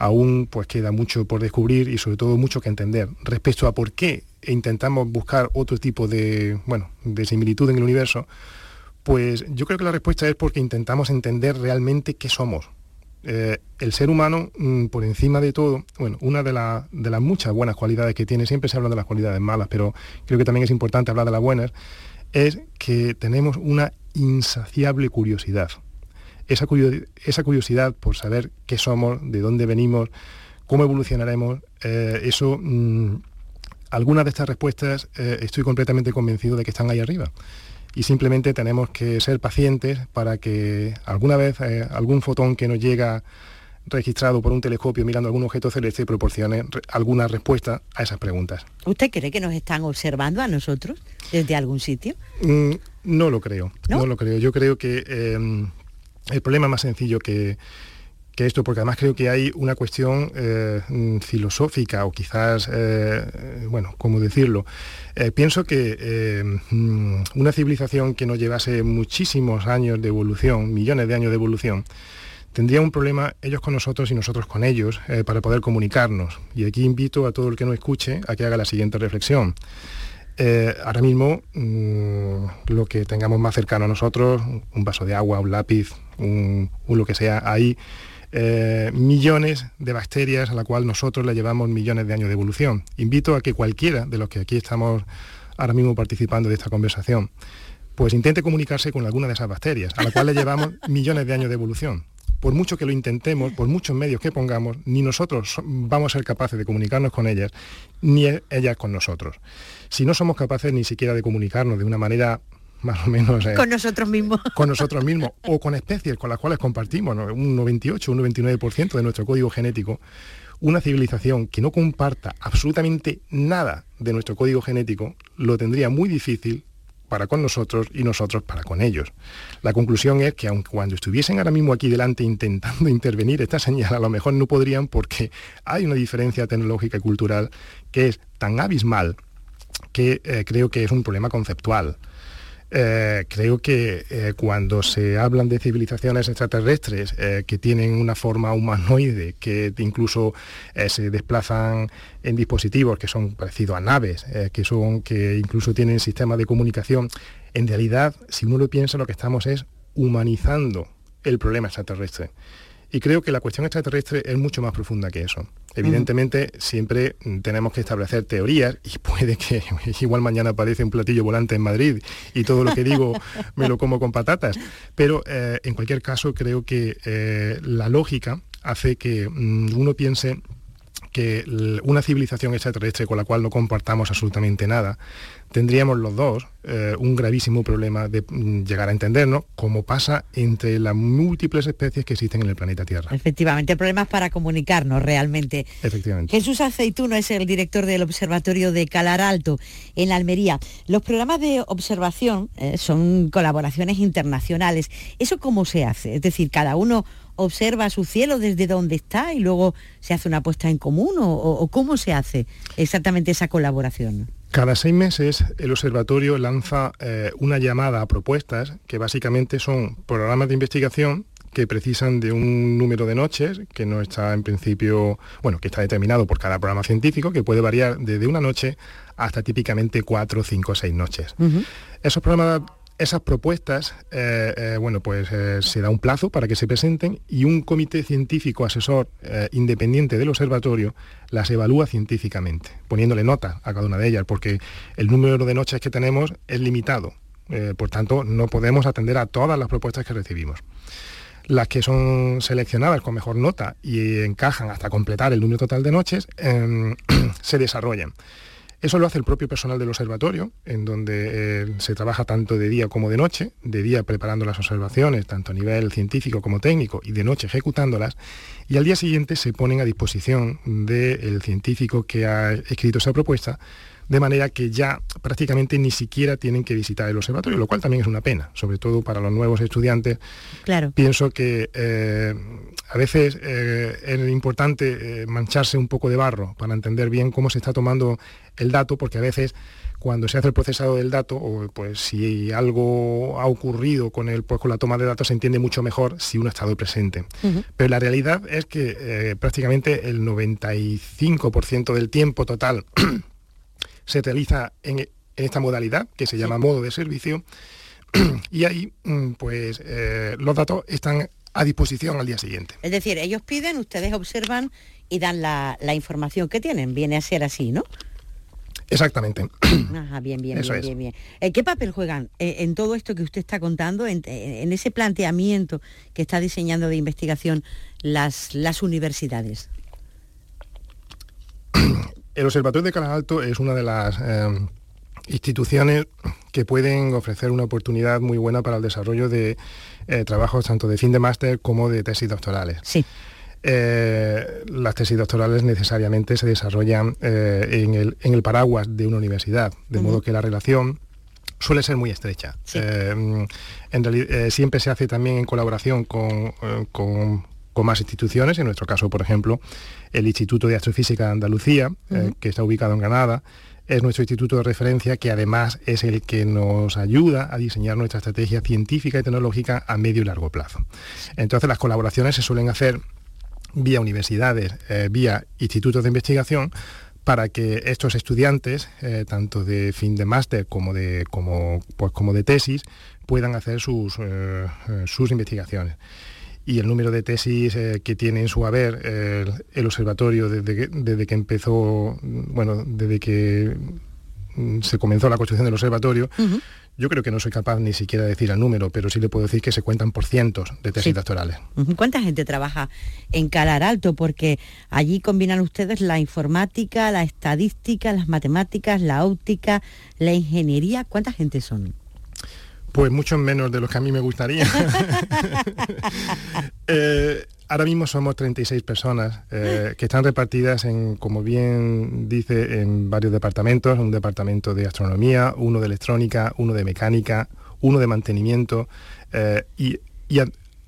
aún pues queda mucho por descubrir y sobre todo mucho que entender respecto a por qué intentamos buscar otro tipo de, bueno, de similitud en el universo, pues yo creo que la respuesta es porque intentamos entender realmente qué somos. Eh, el ser humano, mm, por encima de todo, bueno, una de, de las muchas buenas cualidades que tiene, siempre se habla de las cualidades malas, pero creo que también es importante hablar de las buenas, es que tenemos una insaciable curiosidad esa, curiosidad por saber qué somos, de dónde venimos, cómo evolucionaremos, eh, eso, mm, algunas de estas respuestas eh, estoy completamente convencido de que están ahí arriba. Y simplemente tenemos que ser pacientes para que alguna vez eh, algún fotón que nos llega registrado por un telescopio mirando algún objeto celeste proporcione alguna respuesta a esas preguntas. ¿Usted cree que nos están observando a nosotros desde algún sitio? Mm, no lo creo, ¿No? lo creo. Yo creo que em, el problema más sencillo que, esto, porque además creo que hay una cuestión eh, mm, filosófica o quizás, eh, bueno, ¿cómo decirlo? Eh, pienso que mm, una civilización que nos llevase muchísimos años de evolución, millones de años de evolución, tendría un problema ellos con nosotros y nosotros con ellos para poder comunicarnos. Y aquí invito a todo el que nos escuche a que haga la siguiente reflexión. ahora mismo mm, lo que tengamos más cercano a nosotros, un vaso de agua, un lápiz, un, un lo que sea, ahí eh, millones de bacterias a la cual nosotros le llevamos millones de años de evolución. Invito a que cualquiera de los que aquí estamos ahora mismo participando de esta conversación, pues intente comunicarse con alguna de esas bacterias, a la cual le llevamos *laughs* millones de años de evolución. Por mucho que lo intentemos, por muchos medios que pongamos, ni nosotros vamos a ser capaces de comunicarnos con ellas, ni ellas con nosotros. Si no somos capaces ni siquiera de comunicarnos de una manera más o menos. Eh, con nosotros mismos. Con nosotros mismos o con especies con las cuales compartimos un 98, un 99% de nuestro código genético. Una civilización que no comparta absolutamente nada de nuestro código genético lo tendría muy difícil para con nosotros y nosotros para con ellos. La conclusión es que aunque cuando estuviesen ahora mismo aquí delante intentando *laughs* intervenir esta señal, a lo mejor no podrían porque hay una diferencia tecnológica y cultural que es tan abismal que eh, creo que es un problema conceptual. Eh, creo que eh, cuando se hablan de civilizaciones extraterrestres eh, que tienen una forma humanoide, que incluso se desplazan en dispositivos que son parecidos a naves, que son que incluso tienen sistemas de comunicación, en realidad, si uno lo piensa, lo que estamos es humanizando el problema extraterrestre. Y creo que la cuestión extraterrestre es mucho más profunda que eso. Evidentemente, siempre tenemos que establecer teorías y puede que *laughs* igual mañana aparece un platillo volante en Madrid y todo lo que digo *laughs* me lo como con patatas. Pero eh, en cualquier caso, creo que eh, la lógica hace que mm, uno piense que una civilización extraterrestre con la cual no compartamos absolutamente nada, tendríamos los dos eh, un gravísimo problema de mm, llegar a entendernos, como pasa entre las múltiples especies que existen en el planeta Tierra. Efectivamente, problemas para comunicarnos realmente. Efectivamente. Jesús Aceituno es el director del Observatorio de Calar Alto en Almería. Los programas de observación eh, son colaboraciones internacionales. ¿Eso cómo se hace? Es decir, cada uno observa su cielo desde donde está y luego se hace una puesta en común o, cómo se hace exactamente esa colaboración? Cada seis meses el observatorio lanza eh, una llamada a propuestas que básicamente son programas de investigación que precisan de un número de noches que no está en principio, bueno, que está determinado por cada programa científico, que puede variar desde una noche hasta típicamente cuatro, cinco, seis noches. Esos programas esas propuestas, eh, eh, bueno, pues eh, se da un plazo para que se presenten y un comité científico asesor independiente del observatorio las evalúa científicamente, poniéndole nota a cada una de ellas, porque el número de noches que tenemos es limitado. por tanto, no podemos atender a todas las propuestas que recibimos. Las que son seleccionadas con mejor nota y encajan hasta completar el número total de noches, em, *clears throat* se desarrollan. Eso lo hace el propio personal del observatorio, en donde eh, se trabaja tanto de día como de noche, de día preparando las observaciones, tanto a nivel científico como técnico, y de noche ejecutándolas, y al día siguiente se ponen a disposición del científico que ha escrito esa propuesta de manera que ya prácticamente ni siquiera tienen que visitar el observatorio, lo cual también es una pena, sobre todo para los nuevos estudiantes. Claro. Pienso que eh, a veces eh, es importante mancharse un poco de barro para entender bien cómo se está tomando el dato, porque a veces cuando se hace el procesado del dato, o pues si algo ha ocurrido con el, pues, con la toma de datos se entiende mucho mejor si uno ha estado presente. Pero la realidad es que prácticamente el 95% del tiempo total *clears throat* se realiza en, esta modalidad que se llama modo de servicio *clears throat* y ahí mm, pues eh, los datos están a disposición al día siguiente. Es decir, ellos piden, ustedes observan y dan la, información que tienen. Viene a ser así, ¿no? Exactamente. *clears throat* Ajá, bien, bien, bien, bien, eh, ¿Qué papel juegan eh, en todo esto que usted está contando, en, ese planteamiento que está diseñando de investigación las, las universidades? *clears throat* El Observatorio de Canal Alto es una de las eh, instituciones que pueden ofrecer una oportunidad muy buena para el desarrollo de eh, trabajos tanto de fin de máster como de tesis doctorales. Sí. Eh, las tesis doctorales necesariamente se desarrollan en el, paraguas de una universidad, de modo que la relación suele ser muy estrecha. en realidad, siempre se hace también en colaboración con, con, más instituciones, en nuestro caso, por ejemplo, el Instituto de Astrofísica de Andalucía, que está ubicado en Granada, es nuestro instituto de referencia que además es el que nos ayuda a diseñar nuestra estrategia científica y tecnológica a medio y largo plazo. Entonces las colaboraciones se suelen hacer vía universidades, eh, vía institutos de investigación, para que estos estudiantes, eh, tanto de fin de máster como de, como, pues, como de tesis, puedan hacer sus, eh, sus investigaciones. Y el número de tesis que tiene en su haber el observatorio desde que, desde que empezó, bueno, desde que mm, se comenzó la construcción del observatorio, yo creo que no soy capaz ni siquiera de decir el número, pero sí le puedo decir que se cuentan por cientos de tesis doctorales. ¿Cuánta gente trabaja en Calar Alto? Porque allí combinan ustedes la informática, la estadística, las matemáticas, la óptica, la ingeniería. ¿Cuánta gente son? Pues mucho menos de los que a mí me gustaría. *laughs* *laughs* Eh, ahora mismo somos 36 personas eh, que están repartidas en, como bien dice, en varios departamentos, un departamento de astronomía, uno de electrónica, uno de mecánica, uno de mantenimiento eh, y,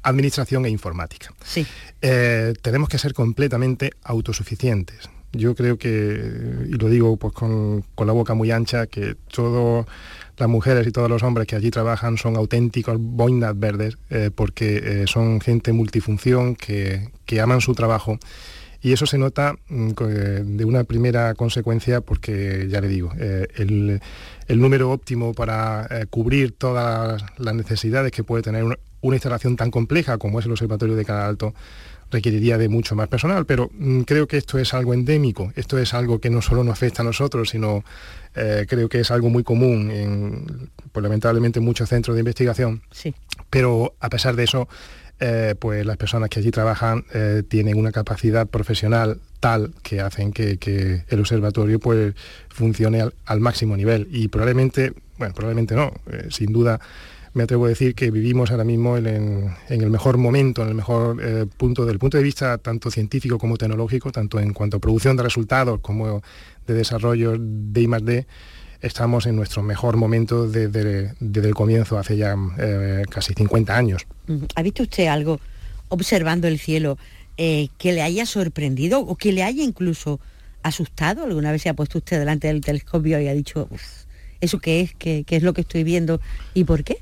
administración e informática. Sí. tenemos que ser completamente autosuficientes. Yo creo que, y lo digo pues con, con la boca muy ancha, que todo las mujeres y todos los hombres que allí trabajan son auténticos boinas verdes eh, porque eh, son gente multifunción que, aman su trabajo. Y eso se nota mm, eh, de una primera consecuencia porque, ya le digo, el, número óptimo para cubrir todas las necesidades que puede tener una, instalación tan compleja como es el Observatorio de Canal Alto requeriría de mucho más personal, pero mm, creo que esto es algo endémico, esto es algo que no solo nos afecta a nosotros, sino eh, creo que es algo muy común en, pues, lamentablemente, muchos centros de investigación. Sí. Pero a pesar de eso, eh, pues las personas que allí trabajan eh, tienen una capacidad profesional tal que hacen que, el observatorio pues funcione al, máximo nivel y probablemente, bueno, probablemente no, sin duda me atrevo a decir que vivimos ahora mismo en, el mejor momento, en el mejor punto del punto de vista tanto científico como tecnológico, tanto en cuanto a producción de resultados como de desarrollo de I+.D., estamos en nuestro mejor momento desde, el comienzo, hace ya eh, casi 50 años. ¿Ha visto usted algo observando el cielo eh, que le haya sorprendido o que le haya incluso asustado? ¿Alguna vez se ha puesto usted delante del telescopio y ha dicho, ¿eso qué es? ¿Qué, es lo que estoy viendo? ¿Y por qué?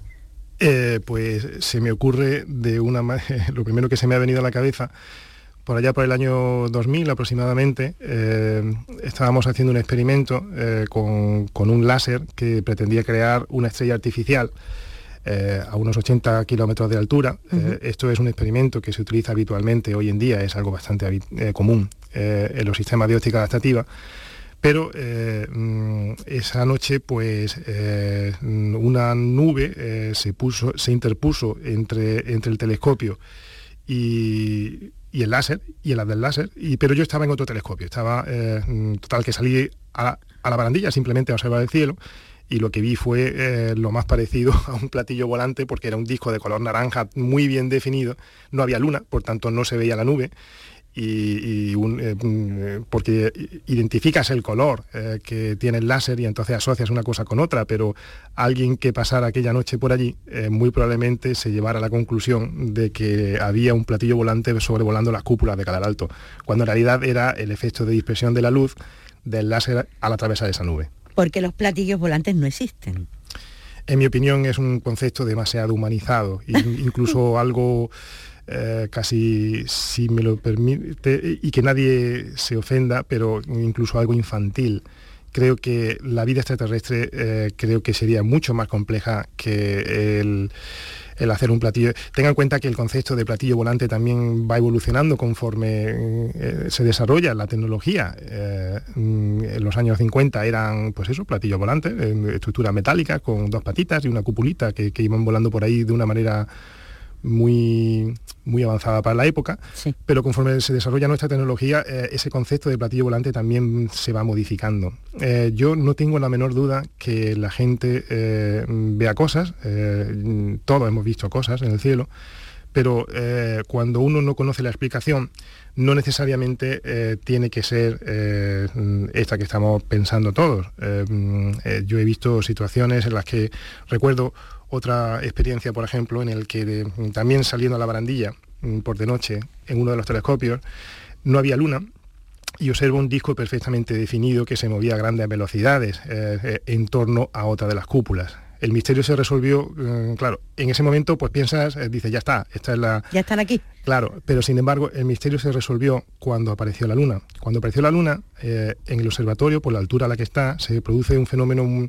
Eh, pues se me ocurre de una *laughs* lo primero que se me ha venido a la cabeza por allá por el año 2000 aproximadamente, eh, estábamos haciendo un experimento eh, con, un láser que pretendía crear una estrella artificial a unos 80 kilómetros de altura. esto es un experimento que se utiliza habitualmente hoy en día, es algo bastante común en los sistemas de óptica adaptativa. Pero mm, esa noche, pues, una nube se, puso, se interpuso entre, entre el telescopio y, el láser y el del láser, y, pero yo estaba en otro telescopio, estaba eh, mm, total que salí a, la barandilla simplemente a observar el cielo y lo que vi fue eh, lo más parecido *laughs* a un platillo volante porque era un disco de color naranja muy bien definido, no había luna, por tanto no se veía la nube y, eh, mm, porque identificas el color eh, que tiene el láser y entonces asocias una cosa con otra, pero alguien que pasara aquella noche por allí eh, muy probablemente se llevara a la conclusión de que había un platillo volante sobrevolando las cúpulas de Calar Alto, cuando en realidad era el efecto de dispersión de la luz del láser al atravesar esa nube. Porque los platillos volantes no existen. En mi opinión es un concepto demasiado humanizado, *laughs* incluso algo eh, casi, si me lo permite, y que nadie se ofenda, pero incluso algo infantil. Creo que la vida extraterrestre eh, creo que sería mucho más compleja que el, hacer un platillo. Tenga en cuenta que el concepto de platillo volante también va evolucionando conforme eh, se desarrolla la tecnología. Mm, en los años 50 eran, pues eso, platillo volante, estructura metálica con dos patitas y una cupulita que iban volando por ahí de una manera muy, muy avanzada para la época, pero conforme se desarrolla nuestra tecnología, eh, ese concepto de platillo volante también se va modificando. Eh, yo no tengo la menor duda que la gente eh, vea cosas, todos hemos visto cosas en el cielo, pero cuando uno no conoce la explicación, no necesariamente eh, tiene que ser eh, esta que estamos pensando todos. Yo he visto situaciones en las que recuerdo otra experiencia, por ejemplo, en el que también saliendo a la barandilla mm, por de noche en uno de los telescopios, no había luna, y observo un disco perfectamente definido que se movía a grandes velocidades en torno a otra de las cúpulas el misterio se resolvió, eh, claro, en ese momento pues piensas, eh, dices, ya está, esta es la... Ya están aquí. Claro, pero sin embargo el misterio se resolvió cuando apareció la luna. Cuando apareció la luna, eh, en el observatorio, por la altura a la que está, se produce un fenómeno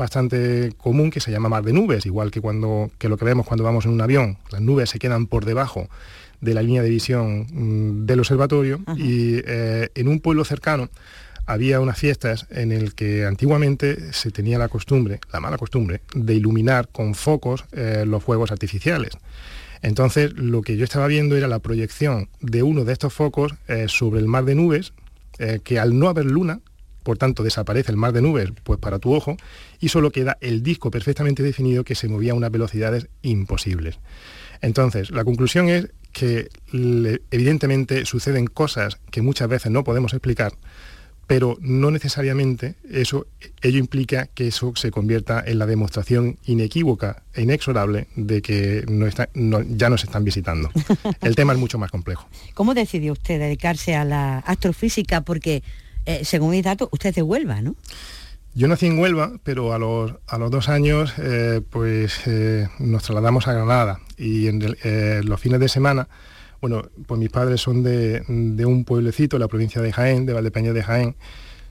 bastante común que se llama mar de nubes, igual que, cuando, que lo que vemos cuando vamos en un avión. Las nubes se quedan por debajo de la línea de visión mm, del observatorio y en un pueblo cercano había unas fiestas en el que antiguamente se tenía la costumbre, la mala costumbre, de iluminar con focos eh, los fuegos artificiales. Entonces, lo que yo estaba viendo era la proyección de uno de estos focos eh, sobre el mar de nubes, eh, que al no haber luna, por tanto desaparece el mar de nubes pues para tu ojo, y solo queda el disco perfectamente definido que se movía a unas velocidades imposibles. Entonces, la conclusión es que evidentemente suceden cosas que muchas veces no podemos explicar, pero no necesariamente eso, ello implica que eso se convierta en la demostración inequívoca e inexorable de que ya nos están visitando. *laughs* El tema es mucho más complejo. ¿Cómo decidió usted dedicarse a la astrofísica? Porque, eh, según mis datos, usted es de Huelva, ¿no? Yo nací en Huelva, pero a los, dos años eh, pues, eh, nos trasladamos a Granada y en los fines de semana bueno, pues mis padres son de, un pueblecito, la provincia de Jaén, de Valdepeña de Jaén.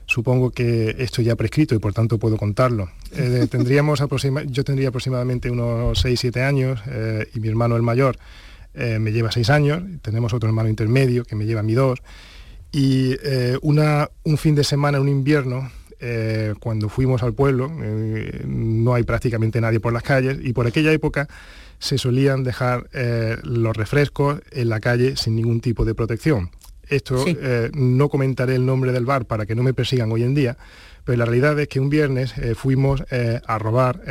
Supongo que esto ya prescrito y por tanto puedo contarlo. *laughs* Tendríamos yo tendría aproximadamente unos 6-7 años y mi hermano el mayor me lleva 6 años. Tenemos otro hermano intermedio que me lleva a mí 2. Y una, un fin de semana, un invierno, cuando fuimos al pueblo, no hay prácticamente nadie por las calles y por aquella época se solían dejar eh, los refrescos en la calle sin ningún tipo de protección. Esto eh, no comentaré el nombre del bar para que no me persigan hoy en día, pero la realidad es que un viernes eh, fuimos a robar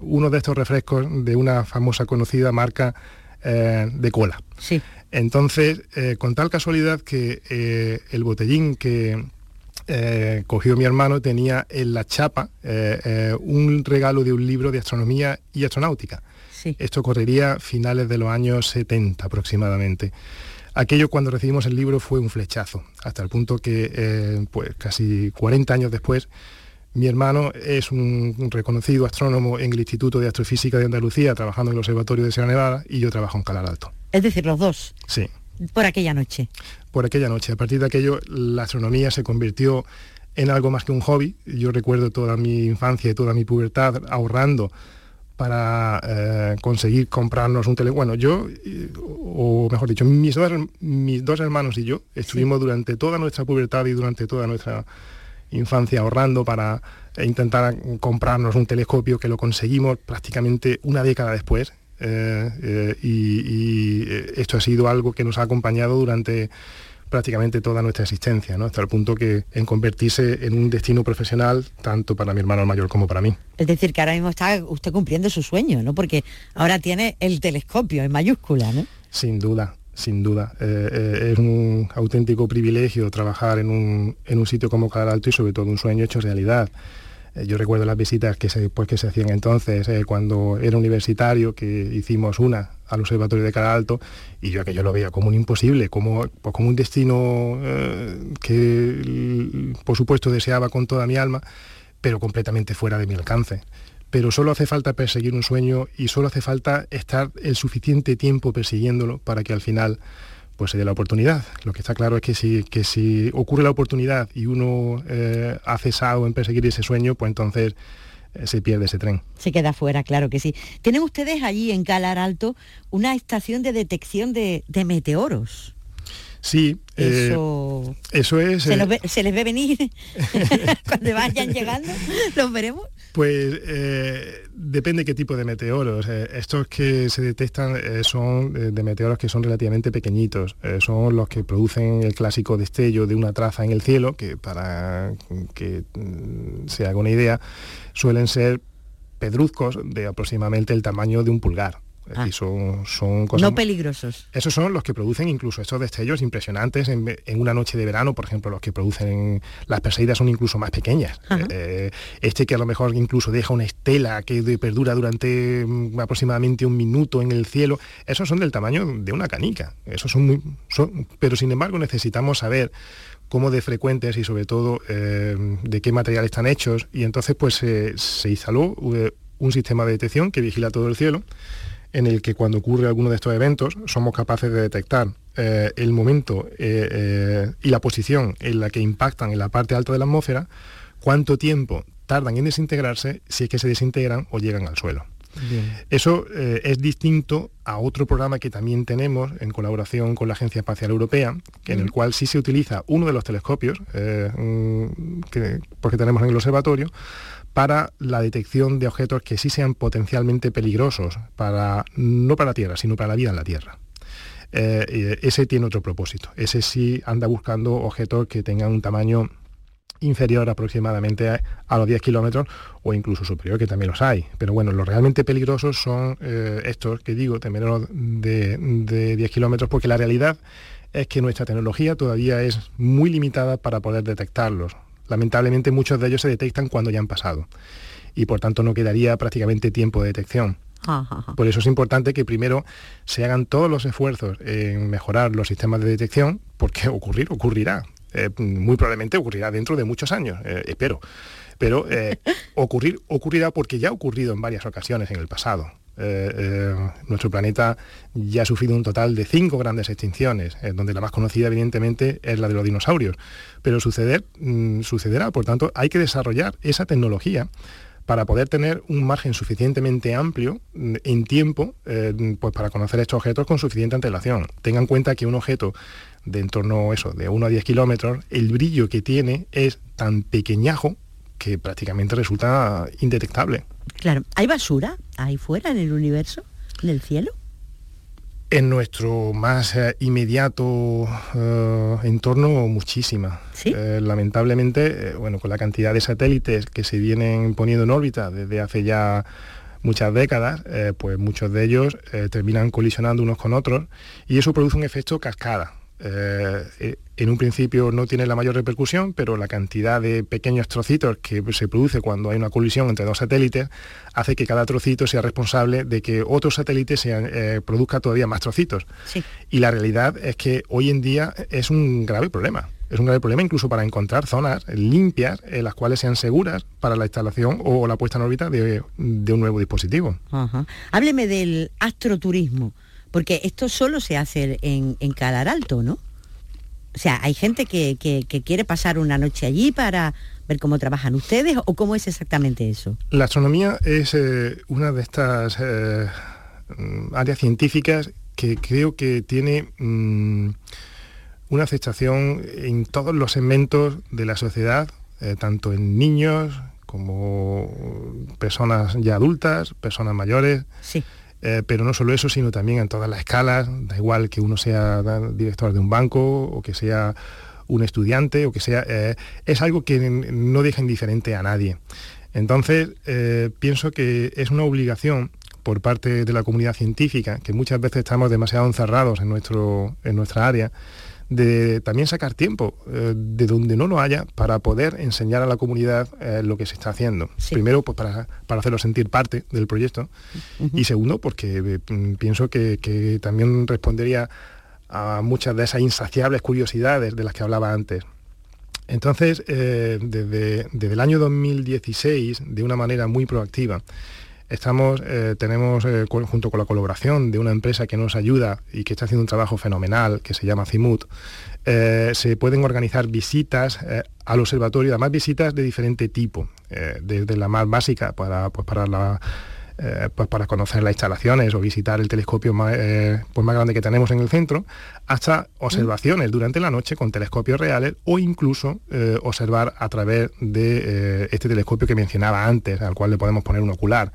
uno de estos refrescos de una famosa conocida marca de cola. Sí. Entonces, con tal casualidad que el botellín que, cogió mi hermano tenía en la chapa un regalo de un libro de astronomía y astronáutica. Esto correría finales de los años 70 aproximadamente. Aquello cuando recibimos el libro fue un flechazo, hasta el punto que eh, pues casi 40 años después mi hermano es un reconocido astrónomo en el Instituto de Astrofísica de Andalucía, trabajando en el Observatorio de Sierra Nevada, y yo trabajo en Calar Alto. Es decir, los dos. Sí. Por aquella noche. Por aquella noche. A partir de aquello, la astronomía se convirtió en algo más que un hobby. Yo recuerdo toda mi infancia y toda mi pubertad ahorrando para eh, conseguir comprarnos un teléfono. Bueno, yo, o mejor dicho, mis dos, mis dos hermanos y yo estuvimos durante toda nuestra pubertad y durante toda nuestra infancia ahorrando para intentar comprarnos un telescopio que lo conseguimos prácticamente una década después. Eh, eh, y esto ha sido algo que nos ha acompañado durante prácticamente toda nuestra existencia, ¿no? hasta el punto que en convertirse en un destino profesional tanto para mi hermano mayor como para mí. Es decir, que ahora mismo está usted cumpliendo su sueño, ¿no? porque ahora tiene el telescopio en mayúscula. ¿no? Sin duda, sin duda. Eh, eh, es un auténtico privilegio trabajar en un, en un sitio como Cadar Alto y sobre todo un sueño hecho realidad. Eh, yo recuerdo las visitas que se, pues, que se hacían entonces, cuando era universitario, que hicimos una al Observatorio de Cara Alto y yo aquello lo veía como un imposible, como, pues, como un destino que por supuesto deseaba con toda mi alma, pero completamente fuera de mi alcance. Pero solo hace falta perseguir un sueño y solo hace falta estar el suficiente tiempo persiguiéndolo para que al final pues se dé la oportunidad. Lo que está claro es que si, que si ocurre la oportunidad y uno eh, ha cesado en perseguir ese sueño, pues entonces eh, se pierde ese tren. Se queda fuera, claro que sí. Tienen ustedes allí en Calar Alto una estación de detección de, meteoros. Sí, eh, eso, eso es... ¿Se, les ve venir *laughs* cuando vayan llegando? ¿Los veremos? Pues eh, depende qué tipo de meteoros. Eh, estos que se detectan eh, son de meteoros que son relativamente pequeñitos. son los que producen el clásico destello de una traza en el cielo, que para que mm, se haga una idea, suelen ser pedruzcos de aproximadamente el tamaño de un pulgar. Es decir, son, son cosas... No peligrosos. Esos son los que producen incluso estos destellos impresionantes en, una noche de verano, por ejemplo, los que producen... Las Perseidas son incluso más pequeñas. Eh, este que a lo mejor incluso deja una estela que perdura durante mm, aproximadamente un minuto en el cielo, esos son del tamaño de una canica. Esos son muy... pero sin embargo necesitamos saber cómo de frecuentes y sobre todo eh, de qué material están hechos y entonces pues se instaló eh, un sistema de detección que vigila todo el cielo en el que cuando ocurre alguno de estos eventos somos capaces de detectar eh, el momento y la posición en la que impactan en la parte alta de la atmósfera, cuánto tiempo tardan en desintegrarse si es que se desintegran o llegan al suelo. Eso eh, es distinto a otro programa que también tenemos en colaboración con la Agencia Espacial Europea, que en el cual sí se utiliza uno de los telescopios eh, mm, que, porque tenemos en el observatorio para la detección de objetos que sí sean potencialmente peligrosos, para, no para la Tierra, sino para la vida en la Tierra. Eh, ese tiene otro propósito. Ese sí anda buscando objetos que tengan un tamaño inferior aproximadamente a, los 10 kilómetros o incluso superior, que también los hay. Pero bueno, los realmente peligrosos son eh, estos que digo, de menos de, de 10 kilómetros, porque la realidad es que nuestra tecnología todavía es muy limitada para poder detectarlos. Lamentablemente muchos de ellos se detectan cuando ya han pasado y por tanto no quedaría prácticamente tiempo de detección. Por eso es importante que primero se hagan todos los esfuerzos en mejorar los sistemas de detección, porque ocurrir ocurrirá. Eh, muy probablemente ocurrirá dentro de muchos años, eh, espero. Pero eh, *laughs* ocurrir ocurrirá porque ya ha ocurrido en varias ocasiones en el pasado. Nuestro planeta ya ha sufrido un total de cinco grandes extinciones, donde la más conocida evidentemente es la de los dinosaurios. Pero suceder, mm, sucederá, por tanto, hay que desarrollar esa tecnología para poder tener un margen suficientemente amplio mm, en tiempo pues para conocer estos objetos con suficiente antelación. Tengan en cuenta que un objeto de en torno eso, de 1 a 10 kilómetros, el brillo que tiene es tan pequeñajo que prácticamente resulta indetectable. Claro, ¿hay basura ahí fuera en el universo, en el cielo? En nuestro más eh, inmediato eh, entorno, muchísima. Eh, lamentablemente, bueno, con la cantidad de satélites que se vienen poniendo en órbita desde hace ya muchas décadas, pues muchos de ellos terminan colisionando unos con otros y eso produce un efecto cascada. Eh, en un principio no tiene la mayor repercusión, pero la cantidad de pequeños trocitos que se produce cuando hay una colisión entre dos satélites hace que cada trocito sea responsable de que otro satélite eh, produzca todavía más trocitos. Y la realidad es que hoy en día es un grave problema. Es un grave problema incluso para encontrar zonas limpias en las cuales sean seguras para la instalación o la puesta en órbita de, un nuevo dispositivo. Hábleme del astroturismo. Porque esto solo se hace en, en Calar Alto, ¿no? O sea, hay gente que, quiere pasar una noche allí para ver cómo trabajan ustedes o cómo es exactamente eso. La astronomía es eh, una de estas eh, áreas científicas que creo que tiene mm, una aceptación en todos los segmentos de la sociedad, eh, tanto en niños como personas ya adultas, personas mayores. Sí. Eh, pero no solo eso, sino también en todas las escalas, da igual que uno sea director de un banco o que sea un estudiante o que sea, eh, es algo que no deja indiferente a nadie. Entonces, eh, pienso que es una obligación por parte de la comunidad científica, que muchas veces estamos demasiado encerrados en, nuestro, en nuestra área, de también sacar tiempo eh, de donde no lo haya para poder enseñar a la comunidad eh, lo que se está haciendo. Primero, pues para, para, hacerlo sentir parte del proyecto y segundo, porque eh, pienso que, también respondería a muchas de esas insaciables curiosidades de las que hablaba antes. Entonces, desde, desde el año 2016, de una manera muy proactiva, Estamos, eh, tenemos, eh, junto con la colaboración de una empresa que nos ayuda y que está haciendo un trabajo fenomenal, que se llama CIMUT, eh, se pueden organizar visitas al observatorio, además visitas de diferente tipo, desde la más básica para, pues, para la eh, pues para conocer las instalaciones o visitar el telescopio más, eh, pues más grande que tenemos en el centro, hasta observaciones durante la noche con telescopios reales o incluso eh, observar a través de este telescopio que mencionaba antes, al cual le podemos poner un ocular.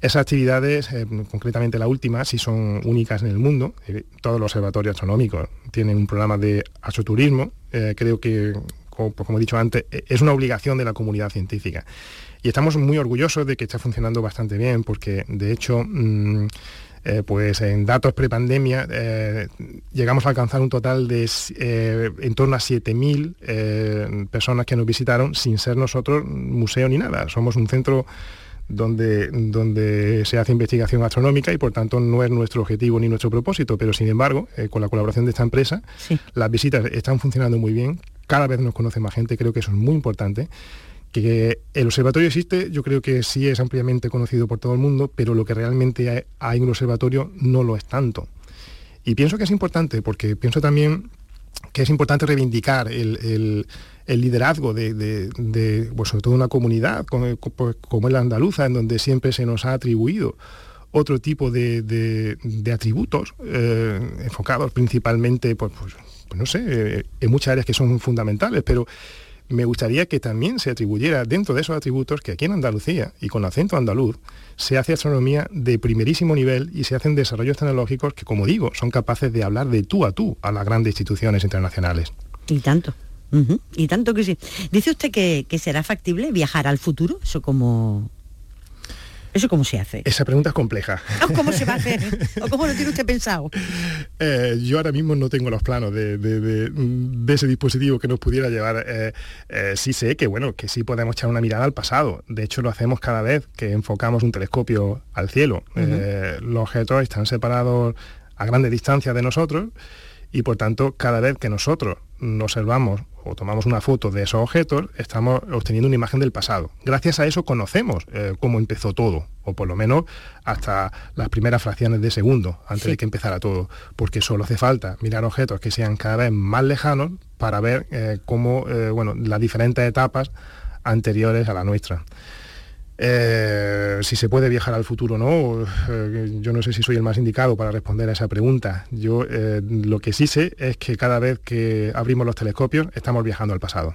Esas actividades, concretamente la última, si son únicas en el mundo. todos los observatorios astronómicos tienen un programa de astroturismo. creo que, como, pues como he dicho antes, es una obligación de la comunidad científica. Y estamos muy orgullosos de que está funcionando bastante bien, porque de hecho mm, eh, pues en datos prepandemia eh, llegamos a alcanzar un total de eh, en torno a 7.000 personas que nos visitaron sin ser nosotros museo ni nada. Somos un centro donde, donde se hace investigación astronómica y por tanto no es nuestro objetivo ni nuestro propósito, pero sin embargo, con la colaboración de esta empresa, las visitas están funcionando muy bien, cada vez nos conoce más gente, creo que eso es muy importante que el observatorio existe, yo creo que sí es ampliamente conocido por todo el mundo, pero lo que realmente hay en un observatorio no lo es tanto. Y pienso que es importante, porque pienso también que es importante reivindicar el, liderazgo de, pues, sobre todo una comunidad como, como, es la andaluza, en donde siempre se nos ha atribuido otro tipo de, atributos eh, enfocados principalmente, pues, pues, pues no sé, eh, en muchas áreas que son fundamentales, pero me gustaría que también se atribuyera dentro de esos atributos que aquí en Andalucía y con acento andaluz se hace astronomía de primerísimo nivel y se hacen desarrollos tecnológicos que, como digo, son capaces de hablar de tú a tú a las grandes instituciones internacionales. Y tanto. Y tanto que sí. Dice usted que, que será factible viajar al futuro, eso como, ¿Eso cómo se hace? Esa pregunta es compleja. Ah, ¿Cómo se va a *laughs* hacer? ¿O cómo lo tiene usted pensado? Eh, yo ahora mismo no tengo los planos de, ese dispositivo que nos pudiera llevar. Eh, eh, sí sé que, bueno, que sí podemos echar una mirada al pasado. De hecho, lo hacemos cada vez que enfocamos un telescopio al cielo. los objetos están separados a grandes distancias de nosotros y, por tanto, cada vez que nosotros observamos o tomamos una foto de esos objetos, estamos obteniendo una imagen del pasado. Gracias a eso conocemos eh, cómo empezó todo, o por lo menos hasta las primeras fracciones de segundo, antes de que empezara todo, porque solo hace falta mirar objetos que sean cada vez más lejanos para ver eh, cómo, eh, bueno, las diferentes etapas anteriores a la nuestra. Eh, si se puede viajar al futuro o no, eh, yo no sé si soy el más indicado para responder a esa pregunta. Yo eh, lo que sí sé es que cada vez que abrimos los telescopios estamos viajando al pasado.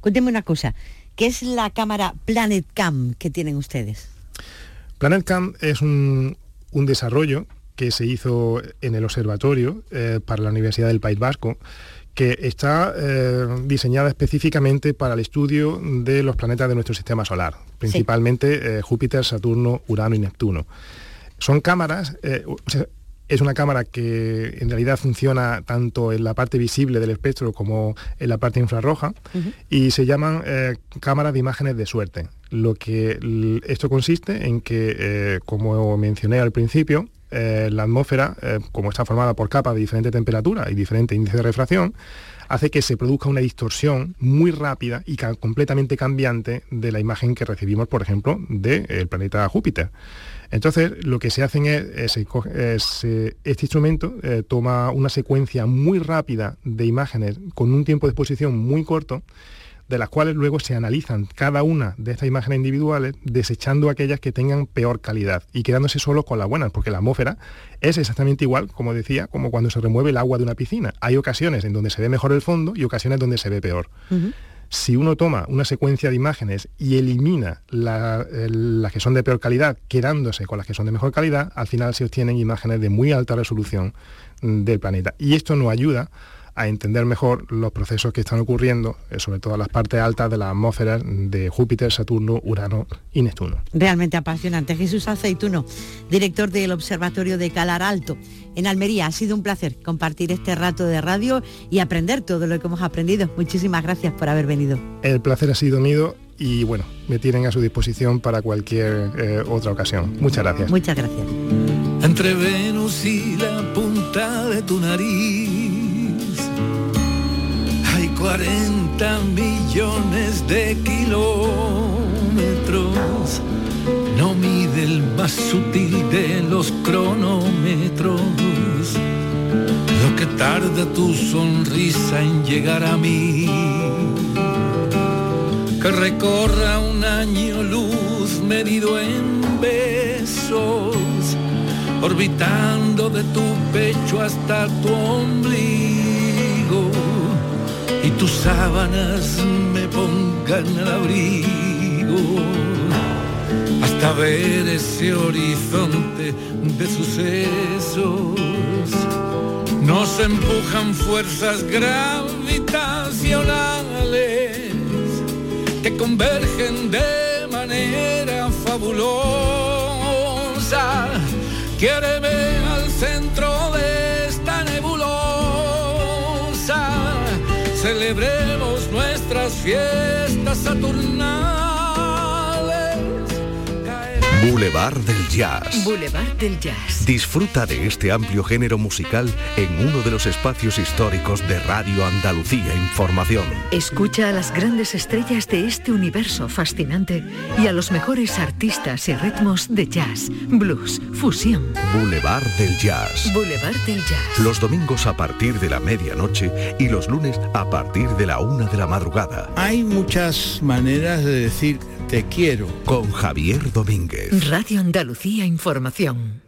Cuénteme una cosa, ¿qué es la cámara PlanetCam que tienen ustedes? PlanetCam es un, un desarrollo que se hizo en el observatorio para la Universidad del País Vasco que está eh, diseñada específicamente para el estudio de los planetas de nuestro sistema solar, principalmente eh, Júpiter, Saturno, Urano y Neptuno. Son cámaras, eh, es una cámara que en realidad funciona tanto en la parte visible del espectro como en la parte infrarroja y se llaman cámaras de imágenes de suerte. Lo que esto consiste en que, como mencioné al principio, eh, la atmósfera, eh, como está formada por capas de diferente temperatura y diferente índice de refracción, hace que se produzca una distorsión muy rápida y completamente cambiante de la imagen que recibimos, por ejemplo, del planeta Júpiter. Entonces, lo que se hace es, este instrumento eh, toma una secuencia muy rápida de imágenes con un tiempo de exposición muy corto de las cuales luego se analizan cada una de estas imágenes individuales, desechando aquellas que tengan peor calidad y quedándose solo con las buenas, porque la atmósfera es exactamente igual, como decía, como cuando se remueve el agua de una piscina. Hay ocasiones en donde se ve mejor el fondo y ocasiones donde se ve peor. Si uno toma una secuencia de imágenes y elimina las que son de peor calidad, quedándose con las que son de mejor calidad, al final se obtienen imágenes de muy alta resolución del planeta. Y esto nos ayuda a entender mejor los procesos que están ocurriendo, eh, sobre todo las partes altas de las atmósferas de Júpiter, Saturno, Urano y Neptuno. Realmente apasionante. Jesús Aceituno, director del Observatorio de Calar Alto en Almería. Ha sido un placer compartir este rato de radio y aprender todo lo que hemos aprendido. Muchísimas gracias por haber venido. El placer ha sido mío y bueno, me tienen a su disposición para cualquier eh, otra ocasión. Muchas gracias. Muchas gracias. Entre Venus y la punta de tu nariz 40 millones de kilómetros. No mide el más sutil de los cronómetros. Lo que tarda tu sonrisa en llegar a mí. Que recorra un año luz medido en besos. Orbitando de tu pecho hasta tu ombligo sábanas me pongan al abrigo hasta ver ese horizonte de sucesos. Nos empujan fuerzas gravitacionales que convergen de manera fabulosa Quiéreme al centro Celebremos nuestras fiestas saturnales. Boulevard del Jazz. Boulevard del Jazz. Disfruta de este amplio género musical en uno de los espacios históricos de Radio Andalucía Información. Escucha a las grandes estrellas de este universo fascinante y a los mejores artistas y ritmos de jazz, blues, fusión. Boulevard del Jazz. Boulevard del Jazz. Los domingos a partir de la medianoche y los lunes a partir de la una de la madrugada. Hay muchas maneras de decir te quiero. Con Javier Domínguez. Radio Andalucía Información.